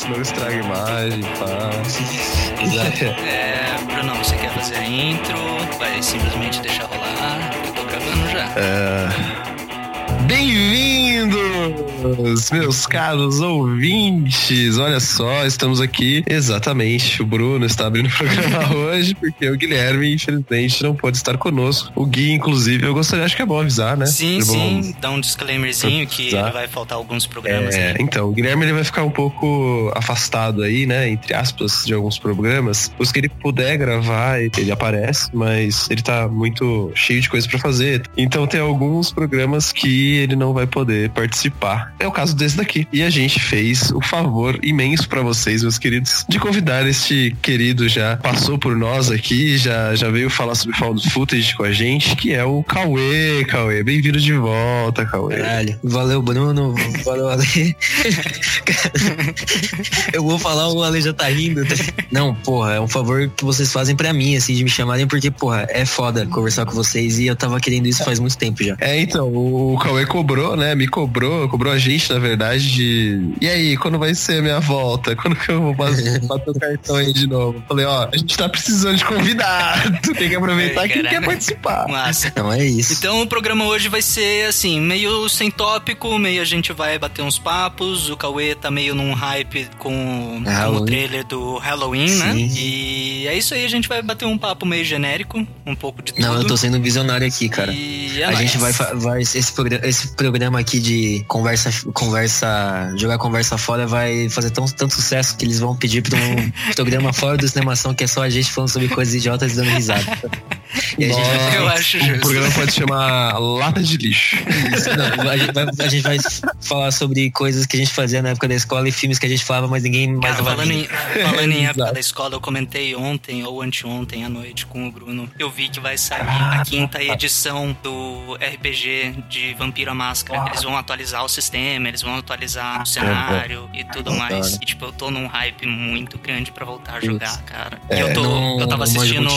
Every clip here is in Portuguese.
Senão estraga a imagem, pá. É, Bruno, você quer fazer a intro? Vai simplesmente deixar rolar? Eu tô gravando já. Bem-vindos, meus caros ouvintes! Olha só, estamos aqui. Exatamente, o Bruno está abrindo o programa hoje, porque o Guilherme, infelizmente, não pode estar conosco. O Gui, inclusive, eu gostaria, acho que é bom avisar, né? Sim, É sim, dá um disclaimerzinho que vai faltar alguns programas É, então, o Guilherme ele vai ficar um pouco afastado aí, né? Entre aspas, de alguns programas. Os que ele puder gravar, ele aparece, mas ele tá muito cheio de coisa pra fazer. Então tem alguns programas que ele não vai poder participar. É o caso desse daqui. E a gente fez o favor imenso pra vocês, meus queridos, de convidar este querido já passou por nós aqui, já, já veio falar sobre found footage com a gente, que é o Cauê. Cauê, bem-vindo de volta, Cauê. Caralho. Valeu, Bruno. Valeu, Ale. eu vou falar, o Ale já tá rindo. Não, porra, é um favor que vocês fazem pra mim, assim, de me chamarem, porque, porra, é foda conversar com vocês e eu tava querendo isso faz muito tempo já. É, então, o Cauê cobrou, né? Me cobrou, cobrou a gente, na verdade, de. E aí, quando vai ser a minha volta? Quando que eu vou bater bater o cartão aí de novo? Falei, ó, a gente tá precisando de convidado. Tem que aproveitar quem quer participar. Massa. Então é isso. Então o programa hoje vai ser assim, meio sem tópico, meio a gente vai bater uns papos. O Cauê tá meio num hype com, com o trailer do Halloween, né? Sim. E é isso aí, a gente vai bater um papo meio genérico, um pouco de tudo. Não, eu tô sendo visionário aqui, cara. E é A gente vai, vai esse, programa, esse programa aqui de conversa, conversa, jogar conversa fora vai fazer tão, tanto sucesso que eles vão pedir pra um programa fora do cinemação que é só a gente falando sobre coisas idiotas e dando risada. E a gente vai Nossa, Eu acho O justo. programa pode chamar Lata de Lixo. Não, a, gente vai, a gente vai falar sobre coisas que a gente fazia na época da escola e filmes que a gente falava, mas ninguém mais Cara, falando em, falando em época da escola, eu comentei ontem ou anteontem à noite com o Bruno. Eu vi que vai sair a quinta edição do RPG de Vampiro à Máscara. Eles vão atualizar o sistema, eles vão atualizar o cenário e tudo mais. E tipo, eu tô num hype muito grande pra voltar a jogar, cara. E eu tô. Não- Eu tava assistindo.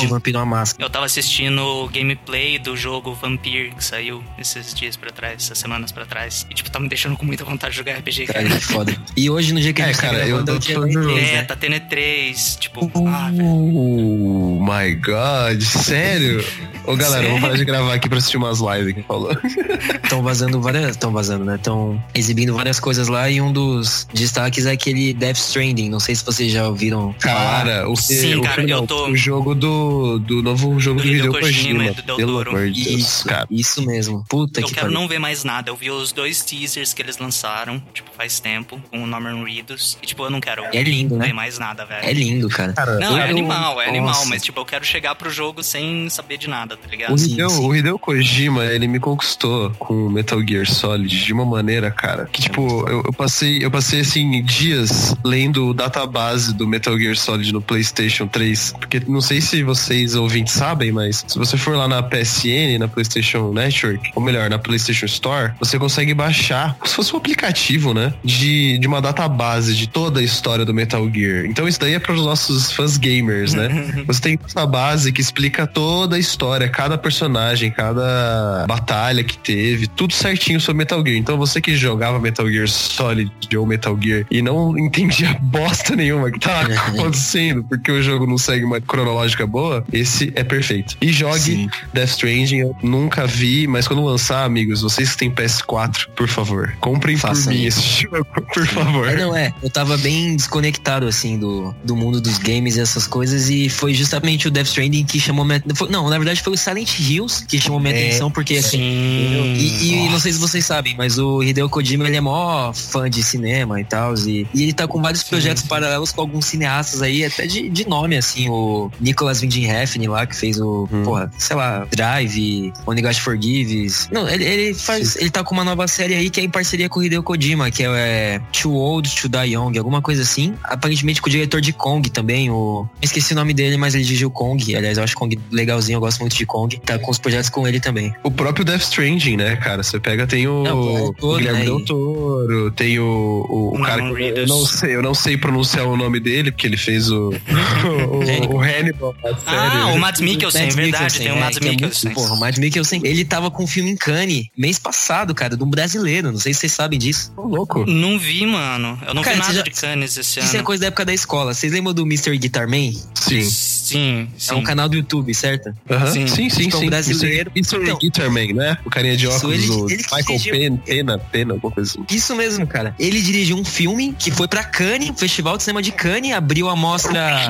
Eu tava assistindo o gameplay do jogo Vampire, que saiu esses dias pra trás, essas semanas pra trás. E, tipo, tá me deixando com muita vontade de jogar RPG, cara. Cara, que foda. E hoje, no dia que a É, gente cara, tá gravando, eu é o dia tô falando- E3, É, né? tá tendo E3, tipo, ah, velho. Oh my god, sério? Ô galera, vamos parar de gravar aqui pra assistir umas lives que falou. Estão vazando várias. Estão vazando, né? Estão exibindo várias coisas lá e um dos destaques é aquele Death Stranding. Não sei se vocês já ouviram. Cara, o, Sim, o, cara, filme eu não, tô- o jogo do, do novo jogo Do do, Hideo Kojima Kojima. e do Del Pelo amor de Deus, Isso, cara. isso mesmo. Puta Eu que quero pariu. não ver mais nada. Eu vi os dois teasers que eles lançaram, tipo, faz tempo, com o Norman Reedus. E, tipo, eu não quero É lindo, ver né? mais nada, velho. É lindo, cara. Cara, Não, é eu- animal, é animal, Nossa. mas, tipo, eu quero chegar pro jogo sem saber de nada, tá ligado? O Hideo, sim. o Hideo Kojima, ele me conquistou com Metal Gear Solid de uma maneira, cara, que tipo, eu, eu passei, eu passei assim dias lendo o database do Metal Gear Solid no PlayStation 3, porque não sei se vocês ouvintes sabem, mas se você for lá na PSN, na PlayStation Network, ou melhor, na PlayStation Store, você consegue baixar, como se fosse um aplicativo, né, de, de uma database de toda a história do Metal Gear. Então isso daí é para os nossos fãs gamers, né? Você tem essa base que explica toda a história, cada personagem, cada batalha que teve, tudo certinho sobre Metal Gear. Então você que jogava Metal Gear Solid ou Metal Gear e não entendia bosta nenhuma que tava acontecendo, porque o jogo não segue uma cronológica boa, esse é perfeito. E jogue Sim. Death Stranding, eu nunca vi, mas quando lançar, amigos, vocês que têm PS4, por favor, comprem Façam por mim isso. esse jogo, por favor. É, não é. Eu tava bem desconectado, assim, do, do mundo dos games e essas coisas. E foi justamente o Death Stranding que chamou minha. Não, na verdade foi o Silent Hills que chamou minha É, atenção, porque assim. Sim. E, e não sei se vocês sabem, mas o Hideo Kojima ele é mó fã de cinema e tal. E, e ele tá com vários projetos paralelos com alguns cineastas aí, até de, de nome, assim. O Nicholas Winding Refn lá, que fez o tipo, porra, sei lá, Drive, Only God Forgives. Não, ele, ele faz. Ele tá com uma nova série aí que é em parceria com o Hideo Kojima, que é Too Old to Die Young, alguma coisa assim. Aparentemente com o diretor de Kong também, o. Esqueci o nome dele, mas ele dirigiu Kong. Aliás, eu acho Kong legalzinho, eu gosto muito de Kong. Tá com os projetos com ele também. O próprio Death Stranding, né, cara? Você pega, tem o, Não, o o Guilherme né, Del Toro, tem o, o, o cara que eu não sei, eu não sei pronunciar o nome dele, porque ele fez o, o, o, Hannibal. Ah, o Mads Mikkelsen, Mads verdade, Mikkelsen, tem o é, que é muito- Mikkelsen. Porra, o Mads Mikkelsen, ele tava com um filme em Cannes mês passado, cara, de um brasileiro. Não sei se vocês sabem disso. Tô louco. Não vi, mano. Eu não Cara, vi nada já- de Cannes esse Isso é ano. coisa da época da escola. Vocês lembram do Mr. Guitar Man? Sim. Sim, sim. É um canal do YouTube, certo? Aham, Sim. Sim, sim, Tipo, sim. um brasileiro. Isso é Então- o Guitarman, né? O carinha de Isso, óculos, ele- o ele Michael dirigiu. Pena, Pena, alguma coisa assim. Isso mesmo, cara. Ele dirigiu um filme que foi pra Cannes, o Festival de Cinema de Cannes, abriu a mostra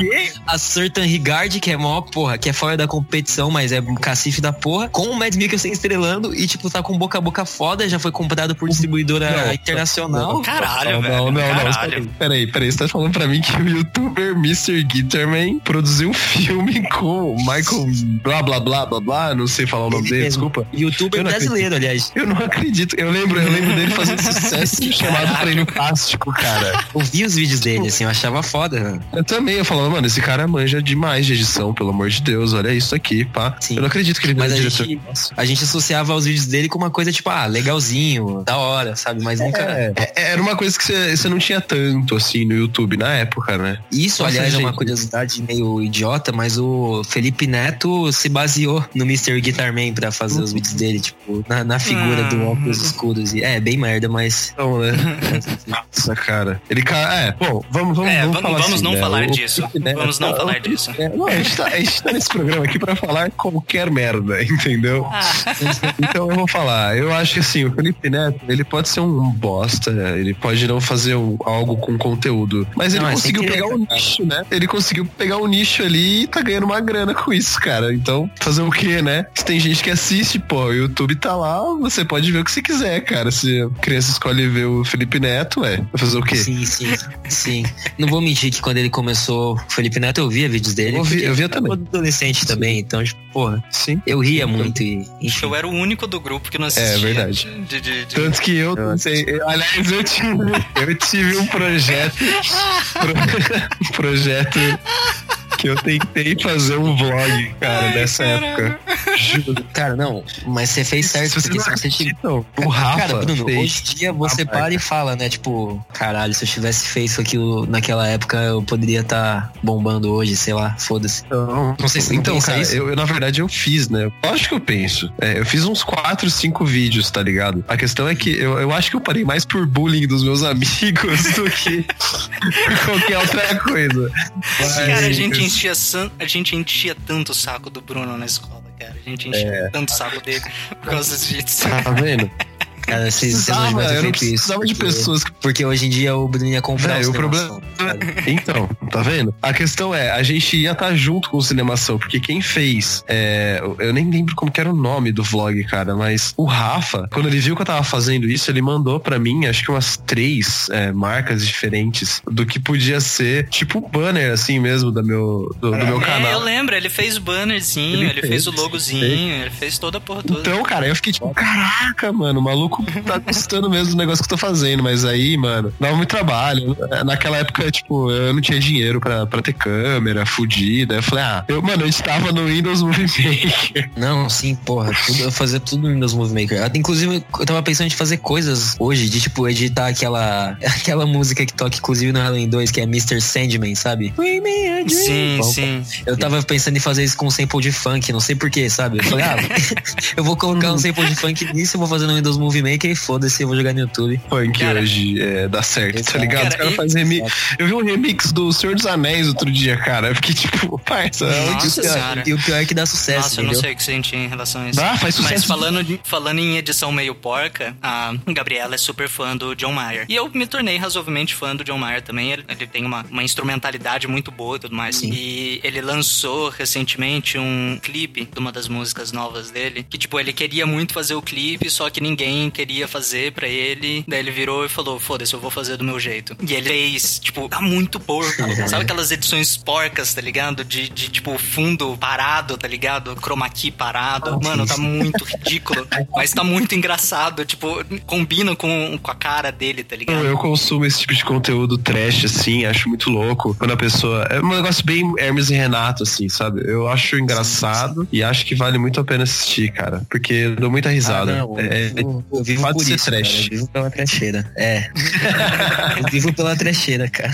a Certain Regard, que é mó, porra, que é fora da competição, mas é um cacife da porra, com o Mads Mikkelsen estrelando e, tipo, tá com boca a boca foda, já foi comprado por distribuidora Não, internacional. Caralho, não, velho. não, não, não. caralho. Peraí, peraí. Você tá falando pra mim que o youtuber Mr. Guitarman produziu um filme com o Michael blá blá blá blá blá, não sei falar o nome Ele dele, mesmo. desculpa. Youtuber brasileiro, aliás. Eu não acredito. Eu lembro, eu lembro dele fazendo sucesso chamado Prêmio Plástico, cara. Eu vi os vídeos dele, assim, eu achava foda. Eu também, eu falava, mano, esse cara manja demais de edição, pelo amor de Deus, olha isso aqui, pá. Sim. Eu não acredito que ele Mas é a diretor. gente, a gente associava os vídeos dele com uma coisa tipo, ah, legalzinho, da hora, sabe? Mas nunca. É, é, era uma coisa que você não tinha tanto, assim, no YouTube na época, né? Isso, Nossa, aliás, é uma gente. curiosidade meio idiota, mas o Felipe Neto se baseou no Mr. Guitarman pra fazer os vídeos dele, tipo, na, na figura do Hum. óculos escuros. E, é, bem merda, mas. Então, né? Nossa, cara. Ele, ca- é, bom, vamos, vamos, É, vamos vamos, falar vamos assim, não né? falar O disso. Felipe Neto- Vamos não o falar disso. É, não, a gente, tá, a gente tá nesse programa aqui pra falar qualquer merda, entendeu? Ah, Então eu vou falar. Eu acho que assim, o Felipe Neto, ele pode ser um bosta, né? ele pode não fazer um- algo com conteúdo. Mas ele Não, é conseguiu pegar o cara. nicho, né? Ele conseguiu pegar o nicho ali e tá ganhando uma grana com isso, cara. Então, fazer o quê, né? Se tem gente que assiste, pô, o YouTube tá lá, você pode ver o que você quiser, cara. Se a criança escolhe ver o Felipe Neto, é. Vai fazer o quê? Sim, sim, sim. Não vou mentir que quando ele começou, o Felipe Neto, eu via vídeos dele. Eu vi- porque eu via também. era adolescente também, então, tipo, porra, Sim. eu ria muito e. Enfim. eu era o único do grupo que não assistia. É verdade. De, de- de- Tanto que eu, Eu sei, eu- aliás, eu tive, eu tive um projeto, pro- um projeto que eu tentei fazer um vlog, cara, nessa época. Juro. Cara, não, mas você fez certo, porque não se você tiver. o Rafa Cara, Bruno, fez. hoje em dia você Rapaz. para e fala, né? Tipo, caralho, se eu tivesse feito aquilo naquela época, eu poderia estar bombando hoje, sei lá, foda-se. Então, Não sei se você não então cara, isso. eu, eu, na verdade eu fiz, né? Lógico que eu penso. É, eu fiz uns 4, 5 vídeos, tá ligado? A questão é que eu, eu acho que eu parei mais por bullying dos meus amigos do que qualquer outra coisa. Mas- Cara, a gente, enchia, san- a gente enchia tanto o saco do Bruno na escola, cara. A gente enchia É. tanto o saco dele por causa disso. Tá vendo? Cara, vocês, vocês não Precisava, deviam ter eu não feito isso. precisava de porque- pessoas que Porque hoje em dia o Bruno ia comprar Véi, o problema- Então, tá vendo? A questão é, a gente ia estar junto com o Cinemação, porque quem fez, é, eu nem lembro como que era o nome do vlog, cara, mas o Rafa, quando ele viu que eu tava fazendo isso, ele mandou pra mim, acho que umas três é, marcas diferentes do que podia ser, tipo um banner, assim mesmo, do meu, do, do meu É, eu canal. lembro, ele fez o bannerzinho, Ele ele, fez, fez, o logozinho, ele fez toda a porra toda. Então, cara, eu fiquei tipo, caraca, mano, o maluco tá gostando mesmo do negócio que eu tô fazendo, mas aí, mano, dava muito trabalho. Naquela época, tipo, eu não tinha dinheiro pra, pra ter câmera fudida. Eu falei, ah, eu, mano, eu estava no Windows Movie Maker. Não, sim, porra. Tudo, eu fazia tudo no Windows Movie Maker. Até, Inclusive, eu tava pensando em fazer coisas hoje, de tipo, editar aquela, aquela música que toca, inclusive, no Halloween 2, que é Mr. Sandman, sabe? Sim, sim. Eu tava pensando em fazer isso com um sample de funk, não sei porquê, sabe? Eu falei, ah, eu vou colocar um sample de funk nisso, eu vou fazer no Windows Movie Maker e foda-se, eu vou jogar no YouTube. Funk Cara, hoje é, dá certo, tá ligado? Os Cara, caras e- fazem remix. Eu vi um remix do Senhor dos Anéis outro dia, cara. Eu fiquei tipo, parça, Nossa E o pior- senhora. E o pior é que dá sucesso, Nossa, eu não entendeu? sei o que sentir em relação a isso. Dá, faz sucesso. Mas falando, de- falando em edição meio porca, a Gabriela é super fã do John Mayer. E eu me tornei razoavelmente fã do John Mayer também. Ele, ele tem uma, uma instrumentalidade muito boa e tudo tudo mais. Sim. E ele lançou recentemente um clipe de uma das músicas novas dele, que tipo, ele queria muito fazer o clipe, só que ninguém queria fazer pra ele. Daí ele virou e falou: "Foda-se, eu vou fazer do meu jeito". E ele fez, tipo, tá muito porco. Sabe aquelas edições porcas, tá ligado? De, de tipo fundo parado, tá ligado? Chroma key parado. Mano, tá muito ridículo, mas tá muito engraçado, tipo, combina com, com a cara dele, tá ligado? Eu consumo esse tipo de conteúdo trash, assim, acho muito louco. Quando a pessoa. É um negócio bem Hermes e Renato, assim, sabe? Eu acho engraçado e acho que vale muito a pena assistir, cara. Porque eu dou muita risada. Ah, não, é, eu, eu vivo pode por ser isso, trash. cara. Eu vivo pela trecheira. É. eu vivo pela trecheira, cara.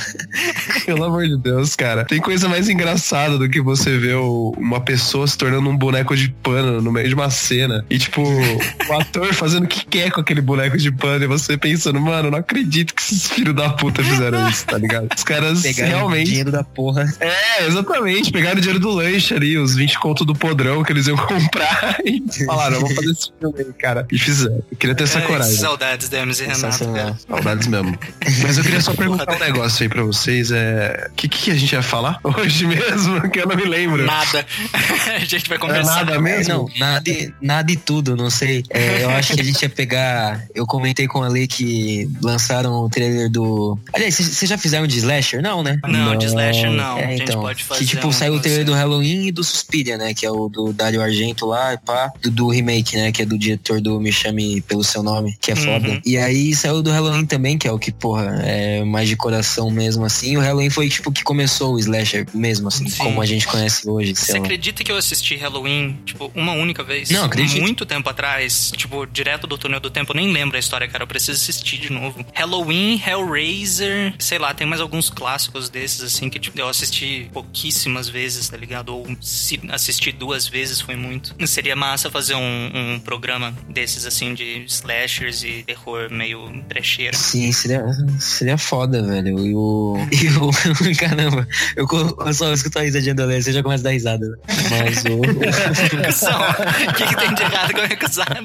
Pelo amor de Deus, cara. Tem coisa mais engraçada do que você ver uma pessoa se tornando um boneco de pano no meio de uma cena. E, tipo, o ator fazendo o que quer com aquele boneco de pano. E você pensando, mano, eu não acredito que esses filhos da puta fizeram isso, tá ligado? Os caras Pegar o realmente. dinheiro da porra. É, exatamente. Pegaram o dinheiro do lanche ali, os 20 conto do podrão que eles iam comprar. E falaram, vamos fazer esse filme aí, cara. E fizeram. Eu queria ter essa É, coragem. saudades da Hermes e Renato, cara. Saudades mesmo. Mas eu queria só perguntar um negócio aí pra vocês. É. O que, que a gente ia falar hoje mesmo? Que eu não me lembro. Nada. a gente vai É conversar. nada mesmo? Não, nada, e- nada e tudo, não sei. É, eu acho que a gente ia pegar. Eu comentei com a Lei que lançaram o trailer do. Aliás, vocês já fizeram de Slasher? Não, né? Não, de slasher não. É, a gente então, pode fazer que tipo, um saiu o trailer do negócio. Halloween e do Suspiria, né? Que é o do Dario Argento lá, e pá. Do, do remake, né? Que é do diretor do Me Chame Pelo Seu Nome, que é Uhum. foda. E aí saiu do Halloween também, que é o que, porra, é mais de coração mesmo, assim. O Halloween foi, tipo, que começou o Slasher mesmo, assim, Sim. como a gente conhece hoje, Você lá. acredita que eu assisti Halloween, tipo, uma única vez? Não, acredito. Muito tempo atrás, tipo, direto do túnel do tempo, eu nem lembro a história, cara. Eu preciso assistir de novo. Halloween, Hellraiser, sei lá, tem mais alguns clássicos desses, assim, que tipo, eu assisti pouquíssimas vezes, tá ligado? Ou se assistir duas vezes foi muito. Seria massa fazer um, um programa desses, assim, de slashers e terror meio trecheira. Sim, seria, seria foda, velho. E o. E o. Caramba, eu, eu só escuto a risadinha do Léo, você já começa a dar risada. né? Mas o. O que, que tem de errado com a recusada?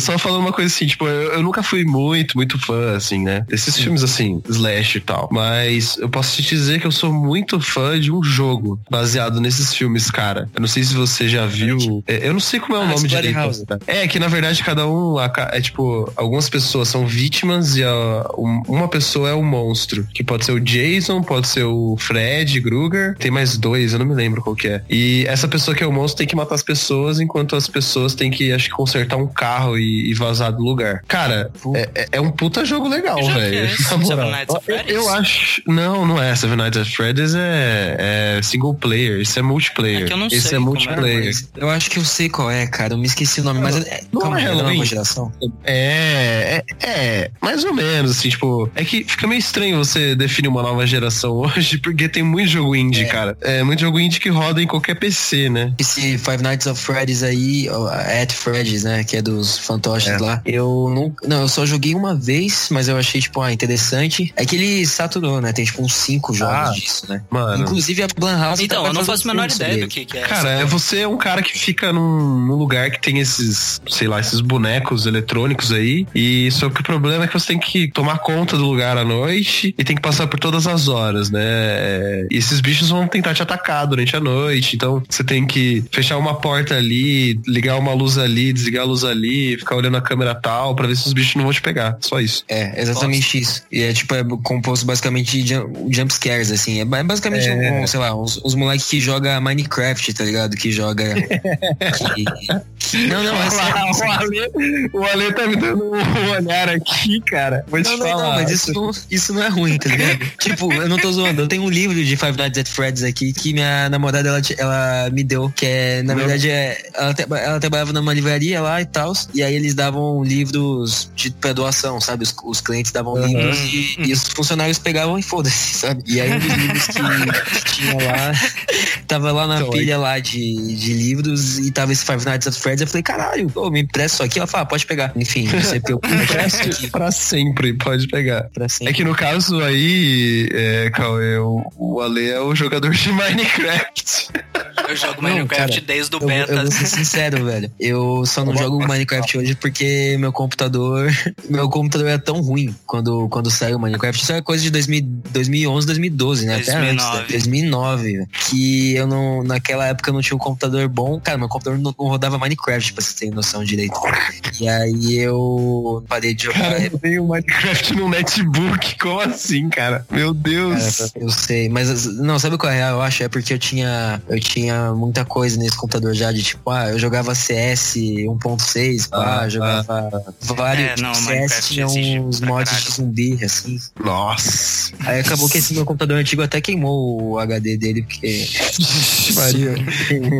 Só falando uma coisa assim, tipo, eu, eu nunca fui muito, muito fã, assim, né? Desses filmes assim, slash e tal. Mas eu posso te dizer que eu sou muito fã de um jogo baseado nesses filmes, cara. Eu não sei se você já viu. é, eu não sei como é o Ah, nome direito. House. É, que na verdade cada um. É tipo, algumas pessoas são vítimas e a- um- uma pessoa é o monstro. Que pode ser o Jason, pode ser o Fred Krueger. Tem mais dois, eu não me lembro qual que é. E essa pessoa que é o monstro tem que matar as pessoas, enquanto as pessoas têm que, acho que, consertar um carro e, e vazar do lugar. Cara, é, é- é um puta jogo legal, velho. é Eu-? Eu acho. Não, não é. Seven Nights at Freddy's é, é single player. Isso é multiplayer. É que eu não Esse sei é como é, multiplayer. Mas eu acho que eu sei qual é, cara. Eu me esqueci o nome, mas é, Não calma, é é nova geração. É, é, é, mais ou menos, assim, tipo, é que fica meio estranho você definir uma nova geração hoje, porque tem muito jogo indie, cara. É, muito jogo indie que roda em qualquer PC, né? Esse Five Nights at Freddy's aí, At Freddy's, né? Que é dos fantoches lá. Eu não. Não, eu só joguei uma vez, mas eu achei, tipo, ah, interessante. É que ele saturou, né? Tem, tipo, uns cinco jogos Ah, disso, né? Mano. Inclusive a Blumhouse Então, tá eu não faço a menor ideia sobre do que, que é. Cara, é você é um cara que fica num, num lugar que tem esses, sei lá, esses bonecos eletrônicos aí. E só que o problema é que você tem que tomar conta do lugar à noite e tem que passar por todas as horas, né? É, E esses bichos vão tentar te atacar durante a noite. Então você tem que fechar uma porta ali, ligar uma luz ali, desligar a luz ali, ficar olhando a câmera tal, pra ver se os bichos não vão te pegar. Só isso. É, exatamente isso. E é tipo, é composto basicamente de jump, scares, assim. É ba- basicamente, É. um, sei lá, uns, uns moleques que joga Minecraft, tá ligado? Que joga. que- que- não, não, é sério. o, Ale, o Ale tá me dando um olhar aqui, cara. Vou te Não, não, falar. não, mas isso não, isso não é ruim, tá ligado? tipo, eu não tô zoando. Eu tenho um livro de Five Nights at Freddy's aqui que minha namorada ela, ela me deu, que é, na Não. verdade, é, ela, ela trabalhava numa livraria lá e tal, e aí eles davam livros de pra doação, sabe? Os, os clientes davam Uhum. livros e, e os funcionários pegavam e foda-se, sabe? E aí um dos livros que, que tinha lá, tava lá na pilha lá de, de livros e tava esse Five Nights at Freddy's. Eu falei, caralho, pô, me empresta isso aqui. Ela falou, ah, pode pegar. Enfim, você pegou Preste pra sempre, pode pegar. pra sempre. É que no caso aí, é, Cauê, o, o Ale é o jogador de Minecraft. Eu jogo Não, Minecraft cara, desde o Eu, beta. eu vou ser sincero, velho. Eu só não jogo Minecraft hoje porque meu computador. Meu computador é tão ruim quando, quando saiu o Minecraft. Isso é coisa de 2000, 2011, 2012, né? Até antes, 2009. né? 2009, velho. Que eu não. Naquela época eu não tinha um computador bom. Cara, meu computador não, não rodava Minecraft, pra você ter noção direito. E aí eu parei de jogar. Cara, eu tenho Minecraft no netbook. Como assim, cara? Meu Deus. Cara, eu sei, mas não, sabe qual é a real? Eu acho é porque eu tinha eu tinha muita coisa nesse computador já de tipo, ah, eu jogava CS 1.6, pá, Ah, jogava vários É, não, CS tinha uns mods caralho. de zumbi assim. Nossa. Aí acabou que esse meu computador antigo até queimou o HD dele porque Maria.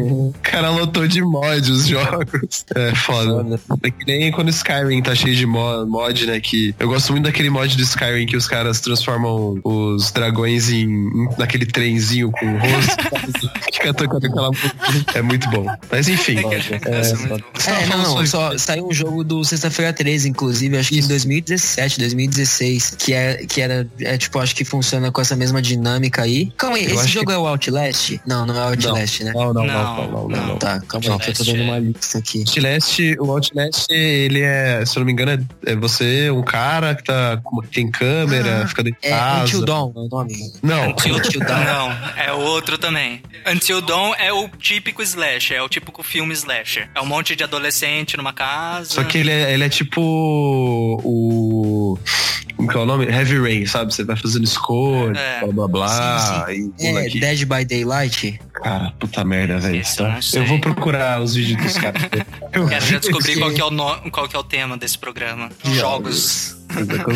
O cara lotou de mod os jogos. É foda. É que nem quando Skyrim tá cheio de mo- mod, né? Que eu gosto muito daquele mod do Skyrim que os caras transformam os dragões em, em- naquele trenzinho com o rosto. Fica tocando aquela música. É muito bom. Mas enfim. É, é boa. É, não, não, só saiu um jogo do Sexta-feira 13, inclusive, acho que em 2017, 2016, que é, que era, é, tipo, acho que funciona com essa mesma dinâmica aí. Calma aí, Eu esse jogo é o Outlast? Não, não é o Outlast, né? Não, não, não, Não, não, não, não. não. Tá, calma aí, que eu tô dando uma lista aqui. Outlast, o Outlast, ele é, se eu não me engano, é, é você, um cara que tá, com- tem câmera, Ah, fica dentro de É casa. Until Dawn, é o nome. Não, Until, Until Dawn. Não, é outro também. Until Dawn é o típico slasher, é o típico filme slasher. É um monte de adolescente numa casa. Só que ele é, ele é tipo o. Como que é o nome? Heavy Rain, sabe? Você vai fazendo escolha, É. blá blá blá. E pula É aqui. Dead by Daylight? Cara, puta merda, velho. Esse eu Tá? vou procurar os vídeos dos caras. Eu Quero já descobrir qual que, é o no- qual que é o tema desse programa. Jogos.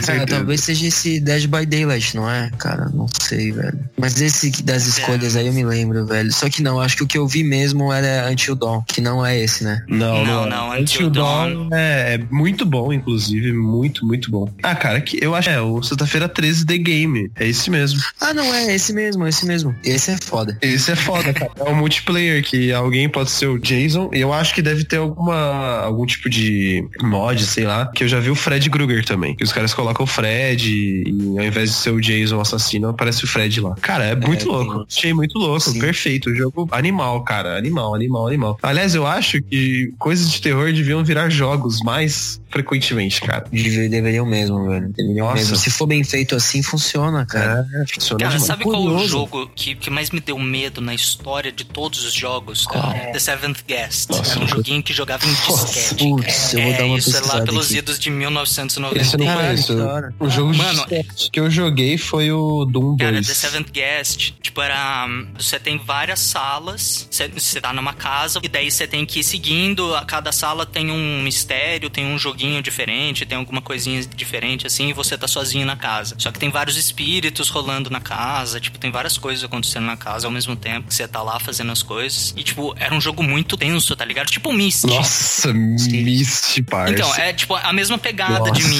Cara, talvez seja esse Dead by Daylight, não é? Cara, não sei, velho. Mas esse das escolhas aí eu me lembro, velho. Só que não, acho que o que eu vi mesmo era Until Dawn, que não é esse, né? Não, Não, não. não, Until Until Dawn é, é muito bom, inclusive. Muito, muito bom. Ah, cara, que eu acho. É, o Sexta-feira 13 The Game. É esse mesmo. Ah, não, é esse mesmo, esse mesmo. Esse é foda. Esse é foda, cara. É um multiplayer que alguém pode ser o Jason. E eu acho que deve ter alguma algum tipo de mod, sei lá. Que eu já vi o Fred Krueger também. Que os caras colocam o Fred e ao invés de ser o Jason assassino, aparece o Fred lá. Cara, é muito tem louco. um- Achei muito louco. Sim. Perfeito. Jogo animal, cara. Animal, animal, animal. Aliás, eu acho que coisas de terror deviam virar jogos mais frequentemente, cara. Deve- Deveriam mesmo, velho. Deveriam Nossa. mesmo. Se for bem feito assim, funciona, cara. É, funciona Cara, demais. sabe qual o Curioso. jogo que, que mais me deu medo na história de todos os jogos? Cara? The Seventh Guest. Nossa, Era um joguinho que jogava em disquete. Putz, eu vou é, dar uma isso é lá pelos aqui. idos de Esse eu 1990. não Caralho, hora. O jogo Mano, que eu joguei foi o Doom 2. Cara, The Seventh Guest, tipo, era. Você tem várias salas, você- você tá numa casa, e daí você tem que ir seguindo. A cada sala tem um mistério, tem um joguinho diferente, tem alguma coisinha diferente, assim, e você tá sozinho na casa. Só que tem vários espíritos rolando na casa, tipo, tem várias coisas acontecendo na casa ao mesmo tempo que você tá lá fazendo as coisas. E, tipo, era um jogo muito tenso, tá ligado? Tipo Myst. Nossa, Mist, parça. Então, é tipo a mesma pegada de Nossa.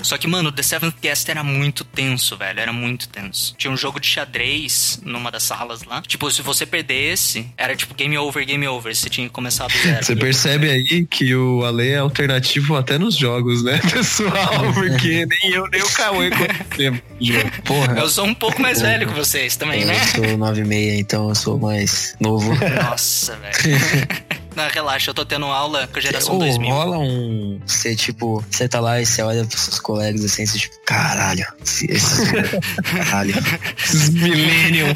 Só que, mano, The Seventh Guest era muito tenso, velho. Era muito tenso. Tinha um jogo de xadrez numa das salas lá. Tipo, se você perdesse, era tipo game over, game over. Você tinha que começar do zero. Você percebe aí que o Ale é alternativo até nos jogos, né, pessoal? Porque nem eu, nem o Cauê conhecemos. Porra. Eu sou um pouco mais velho que vocês também, né? Eu sou 9,6, então eu sou mais novo. Nossa, velho. Não, relaxa, eu tô tendo aula com a geração Ô, 2000. rola um. Você, tipo, você tá lá e você olha pros seus colegas assim, você, tipo, caralho. esse- Esses. caralho. Esses Millennium.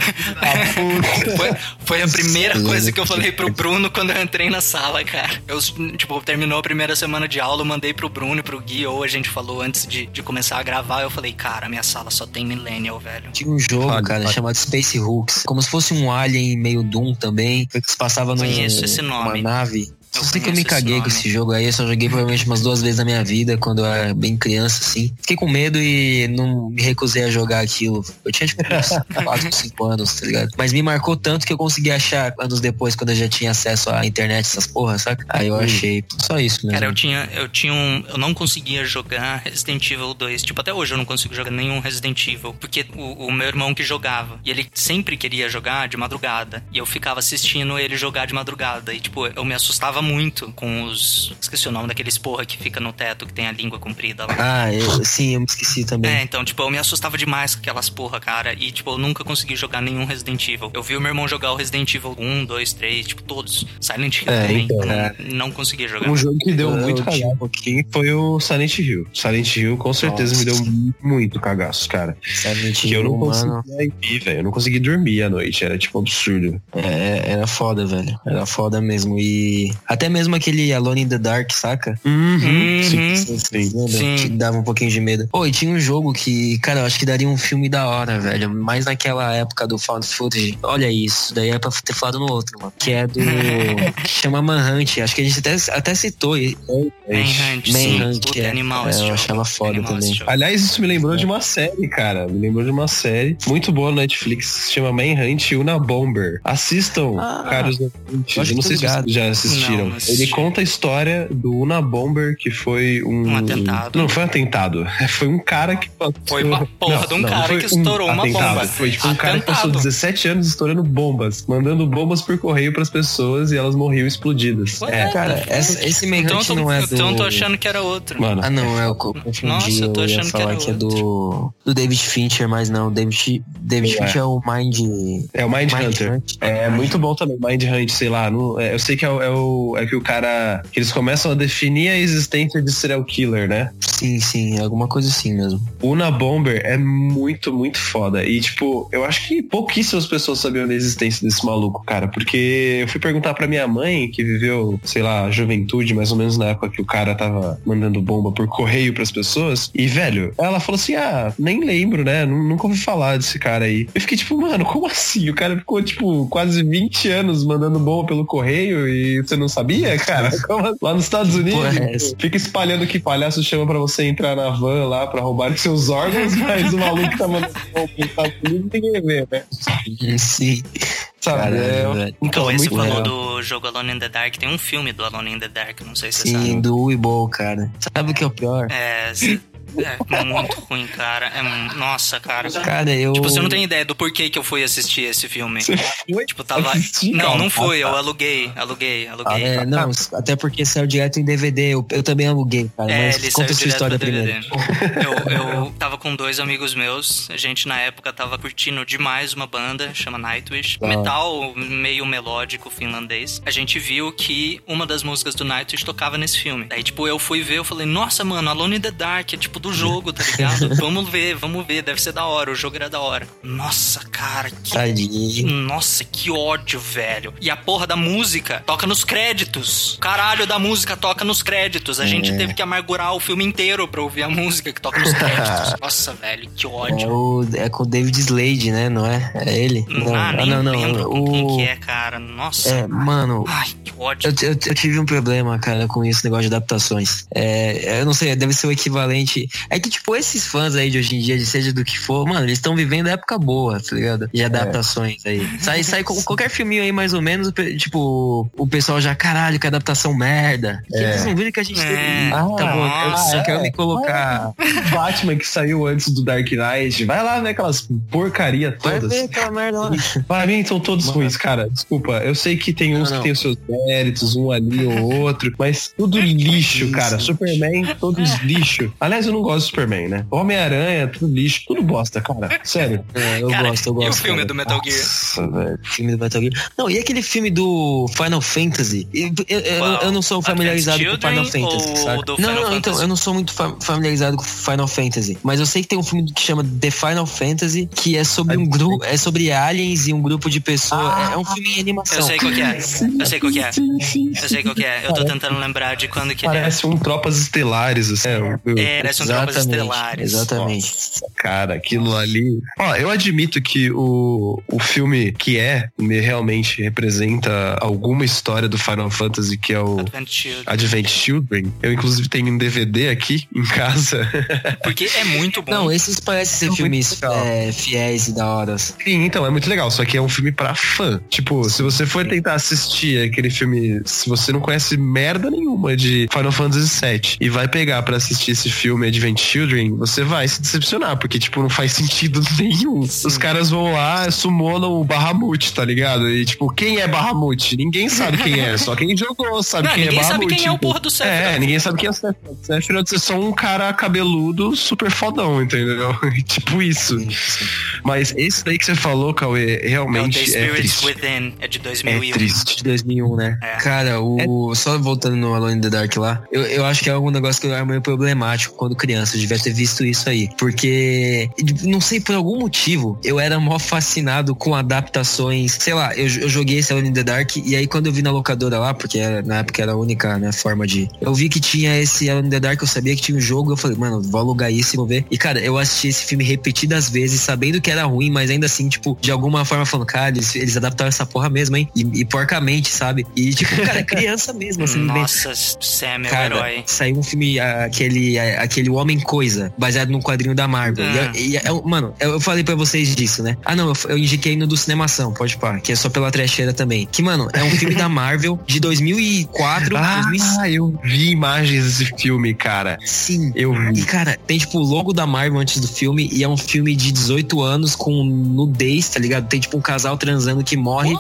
Foi, foi a primeira coisa que eu falei pro Bruno quando eu entrei na sala, cara. Eu, tipo, terminou a primeira semana de aula, eu mandei pro Bruno e pro Gui, ou a gente falou antes de, de começar a gravar, eu falei, cara, minha sala só tem millennial, velho. Tinha um jogo, Fale, cara, fale. chamado Space Hooks. Como se fosse um alien meio Doom também. Que se passava num, Conheço esse nome. Nave. Eu Só sei que eu me caguei com esse jogo aí. Eu só joguei provavelmente umas duas vezes na minha vida, quando eu era bem criança, assim. Fiquei com medo e não me recusei a jogar aquilo. Eu tinha, tipo, uns 4, 5 anos, tá ligado? Mas me marcou tanto que eu consegui achar anos depois, quando eu já tinha acesso à internet, essas porras, saca? Aí eu achei. Só isso mesmo. Cara, eu tinha, eu tinha um. Eu não conseguia jogar Resident Evil 2. Tipo, até hoje eu não consigo jogar nenhum Resident Evil. Porque o, o meu irmão que jogava. E ele sempre queria jogar de madrugada. E eu ficava assistindo ele jogar de madrugada. E, tipo, eu me assustava muito com os. Esqueci o nome daqueles porra que fica no teto que tem a língua comprida lá. Ah, eu, sim, eu me esqueci também. É, então, tipo, eu me assustava demais com aquelas porra, cara. E, tipo, eu nunca consegui jogar nenhum Resident Evil. Eu vi o meu irmão jogar o Resident Evil 1, 2, 3, tipo, todos. Silent Hill É, também. então, não, cara. não conseguia jogar. Um jogo que deu Eu muito cagaço aqui foi o Silent Hill. Silent Hill com certeza Nossa. me deu muito cagaço, cara. Silent Que eu não Hill, conseguia ir, velho. Eu não consegui dormir à noite. Era tipo absurdo. É, era foda, velho. Era foda mesmo. E até mesmo aquele Alone in the Dark, saca? Uhum. Sim. Sim. lembram? Sim. Que dava um pouquinho de medo. Pô, e tinha um jogo que, cara, eu acho que daria um filme da hora, velho. Mais naquela época do Found Footage. Olha isso. Daí é pra ter falado no outro, mano. Que é do. que chama Manhunt. Acho que a gente até, até citou. Manhunt, sim. Manhunt, Puta, é. é animal É, esse eu jogo. achava foda Animal também. esse jogo. Aliás, isso me lembrou de uma série, cara. Me lembrou de uma série muito boa no Netflix. Se chama Manhunt Una Bomber. Assistam, Ah, caros ouvintes. Eu que não sei se vocês já assistiram. Não, não assisti. Ele conta a história do Una Bomber, que foi um. Um atentado. Não, foi um atentado. Foi um cara que passou... Foi uma porra de um cara foi que estourou uma atentado. bomba. Foi tipo um cara que passou Atentado. 17 anos estourando bombas, mandando bombas por correio pras pessoas e elas morriam explodidas. Ué, É, Cara, essa- esse Manhunt Então, eu tô, não é do. então eu tô achando que era outro. mano. Ah, não, é, eu co- confundi. Nossa, eu tô eu ia achando que falar era que, é do, do David Fincher, mas não. David, David É. Fincher é o Mind. É o Mind, Mind Hunter. Hunt. É muito bom também, Mind Hunt, sei lá. não- é, eu sei que é, o- é o, é que o cara. que eles começam a definir a existência de serial killer, né? Sim, sim, alguma coisa assim mesmo. Una Bomber é muito, muito foda. E, tipo, eu acho que pouquíssimas pessoas sabiam da existência desse maluco, cara. Porque eu fui perguntar pra minha mãe, que viveu, sei lá, a juventude, mais ou menos na época que o cara tava mandando bomba por correio pras pessoas. E, velho, ela falou assim: ah, nem lembro, né? Nu- Nunca ouvi falar desse cara aí. Eu fiquei tipo, mano, como assim? O cara ficou, tipo, quase 20 anos mandando bomba pelo correio e você não sabia, cara? Como assim? Lá nos Estados Unidos, porra é fica espalhando que palhaço chama pra você entrar na van lá pra roubar seus órgãos, mas o maluco que tá mandando nos Estados Unidos ninguém vê, né? Sim. Sabe? É. Então, esse muito falou legal. do jogo Alone in the Dark. Tem um filme do Alone in the Dark, não sei se você Sim, sabe. do Weeble, cara. Sabe o que é o pior? É, se- é muito ruim, cara. É, nossa, cara. Cara, eu. Tipo, você não tem ideia do porquê que eu fui assistir esse filme. foi Tipo, tava. assistir, Não, cara? não foi. Ah, Eu aluguei, aluguei, aluguei. É, não, até porque saiu direto em DVD. Eu, eu também aluguei, cara. É, mas ele conta saiu sua direto história primeiro. DVD. Eu, eu tava com dois amigos meus. A gente, na época, tava curtindo demais uma banda, chama Nightwish. Tá. Metal meio melódico finlandês. A gente viu que uma das músicas do Nightwish tocava nesse filme. Daí, tipo, eu fui ver, eu falei, nossa, mano, Alone in the Dark é tipo do jogo, tá ligado? vamos ver, vamos ver, deve ser da hora, o jogo era da hora. Nossa, cara, que Tadinho. nossa, que ódio, velho. E a porra da música toca nos créditos. Caralho da música toca nos créditos. A gente É. teve que amargurar o filme inteiro pra ouvir a música que toca nos créditos. Nossa, velho, que É, ódio. o, é com o David Slade, né? Não é? É ele? Não, ah, nem não, não. lembro com quem O... que é, cara. Nossa. É, mano, Ai, que ódio. Eu, eu- eu tive um problema, cara, com esse negócio de adaptações. É, eu não sei, deve ser o equivalente. É que, tipo, esses fãs aí de hoje em dia, de seja do que for, mano, eles estão vivendo a época boa, tá ligado? De adaptações aí. Sai, sai com qualquer filminho aí, mais ou menos, tipo, o pessoal já, caralho, que adaptação merda. E eles não viram que a gente É. teve. Ah, tá bom, eu nossa, só quero é. me colocar. Batman que saiu antes do Dark Knight. Vai lá ver aquelas porcaria Vai todas. ver aquela merda lá. Pra mim são todos Mano. ruins, cara. Desculpa. Eu sei que tem uns Não, não. que tem os seus méritos, um ali ou outro, mas tudo lixo, cara. Superman, todos lixo. Aliás, eu não gosto do Superman, né? Homem-Aranha, tudo lixo, tudo bosta, cara. Sério. É, eu Cara, gosto, eu gosto. E o filme cara. do Metal Gear? Nossa, velho. filme do Metal Gear. Não, e aquele filme do Final Fantasy? Eu, eu- eu- eu não sou familiarizado com Advanced Final Fantasy. do não, Final não, então, Fantasy? eu não sou muito fa- familiarizado com Final Fantasy. Mas eu sei que tem um filme que chama The Final Fantasy, que é sobre um grupo. É sobre aliens e um grupo de pessoas. é, é um filme em animação. Eu sei qual que é. Eu sei qual que é. Sim, sim, Eu sei qual que é. Eu tô tentando lembrar de quando que ele é. Parece um Tropas Estelares, assim. É, parece um Exatamente, Estelares. Exatamente. Nossa, cara, aquilo ali. Ó, eu admito que o, o filme que é, me realmente representa alguma história do Final Fantasy, que é o Advent Children. Advent Children. Eu, inclusive, tenho um DVD aqui em casa. Porque é muito bom. Não, esses parecem ser É filmes é, fiéis e da hora. Sim, então, é muito legal. Só que é um filme pra fã. Tipo, se você for tentar assistir aquele filme, se você não conhece merda nenhuma de Final Fantasy VII e vai pegar pra assistir esse filme Advent Children, você vai se decepcionar, porque, tipo, não faz sentido nenhum. Os caras vão lá, summonam o Bahamut, tá ligado? E, tipo, quem é Bahamut? Ninguém sabe quem é, só quem jogou sabe Não, quem ninguém é sabe Bahamut. quem é o porra do Sephiroth. É, ninguém sabe quem é o Sephiroth. Sephiroth é só um cara cabeludo super fodão, entendeu? tipo isso. Mas esse daí que você falou, Cauê, É realmente é Spirits triste. Within, é de É 2001. triste. De 2001, né? É. Cara, o. Só voltando no Alone in the Dark lá, eu, eu acho que é algum negócio que era meio problemático quando criança. Eu devia ter visto isso aí. Porque, não sei, por algum motivo, eu era mó fascinado com adaptações. Sei lá, eu, eu joguei esse Alone in the Dark e aí quando eu vi na locadora lá, porque era- na época era a única né, forma de. Eu vi que tinha esse Alone in the Dark, eu sabia que tinha um jogo, eu falei, mano, vou alugar isso e vou ver. E cara, eu assisti esse filme repetidas vezes, sabendo que era ruim, mas ainda assim, tipo, de alguma forma falando, cara, eles, eles adaptaram essa porra mesmo, hein? E, e porcamente, sabe? E tipo, cara, criança mesmo, assim, bem- Nossa, Sam é o herói. saiu um filme, aquele, aquele Homem Coisa, baseado num quadrinho da Marvel. E é- Ah. E, é, mano, eu falei pra vocês disso, né? Ah, não, eu, eu indiquei no do Cinemação, pode pá, que é só pela trecheira também. Que, mano, é um filme da Marvel de 2004, Ah, 2005. eu vi imagens desse filme, cara. Sim. Eu vi. E, cara, tem tipo o logo da Marvel antes do filme e é um filme de 18 anos com nudez, tá ligado? Tem tipo um casal transando que morre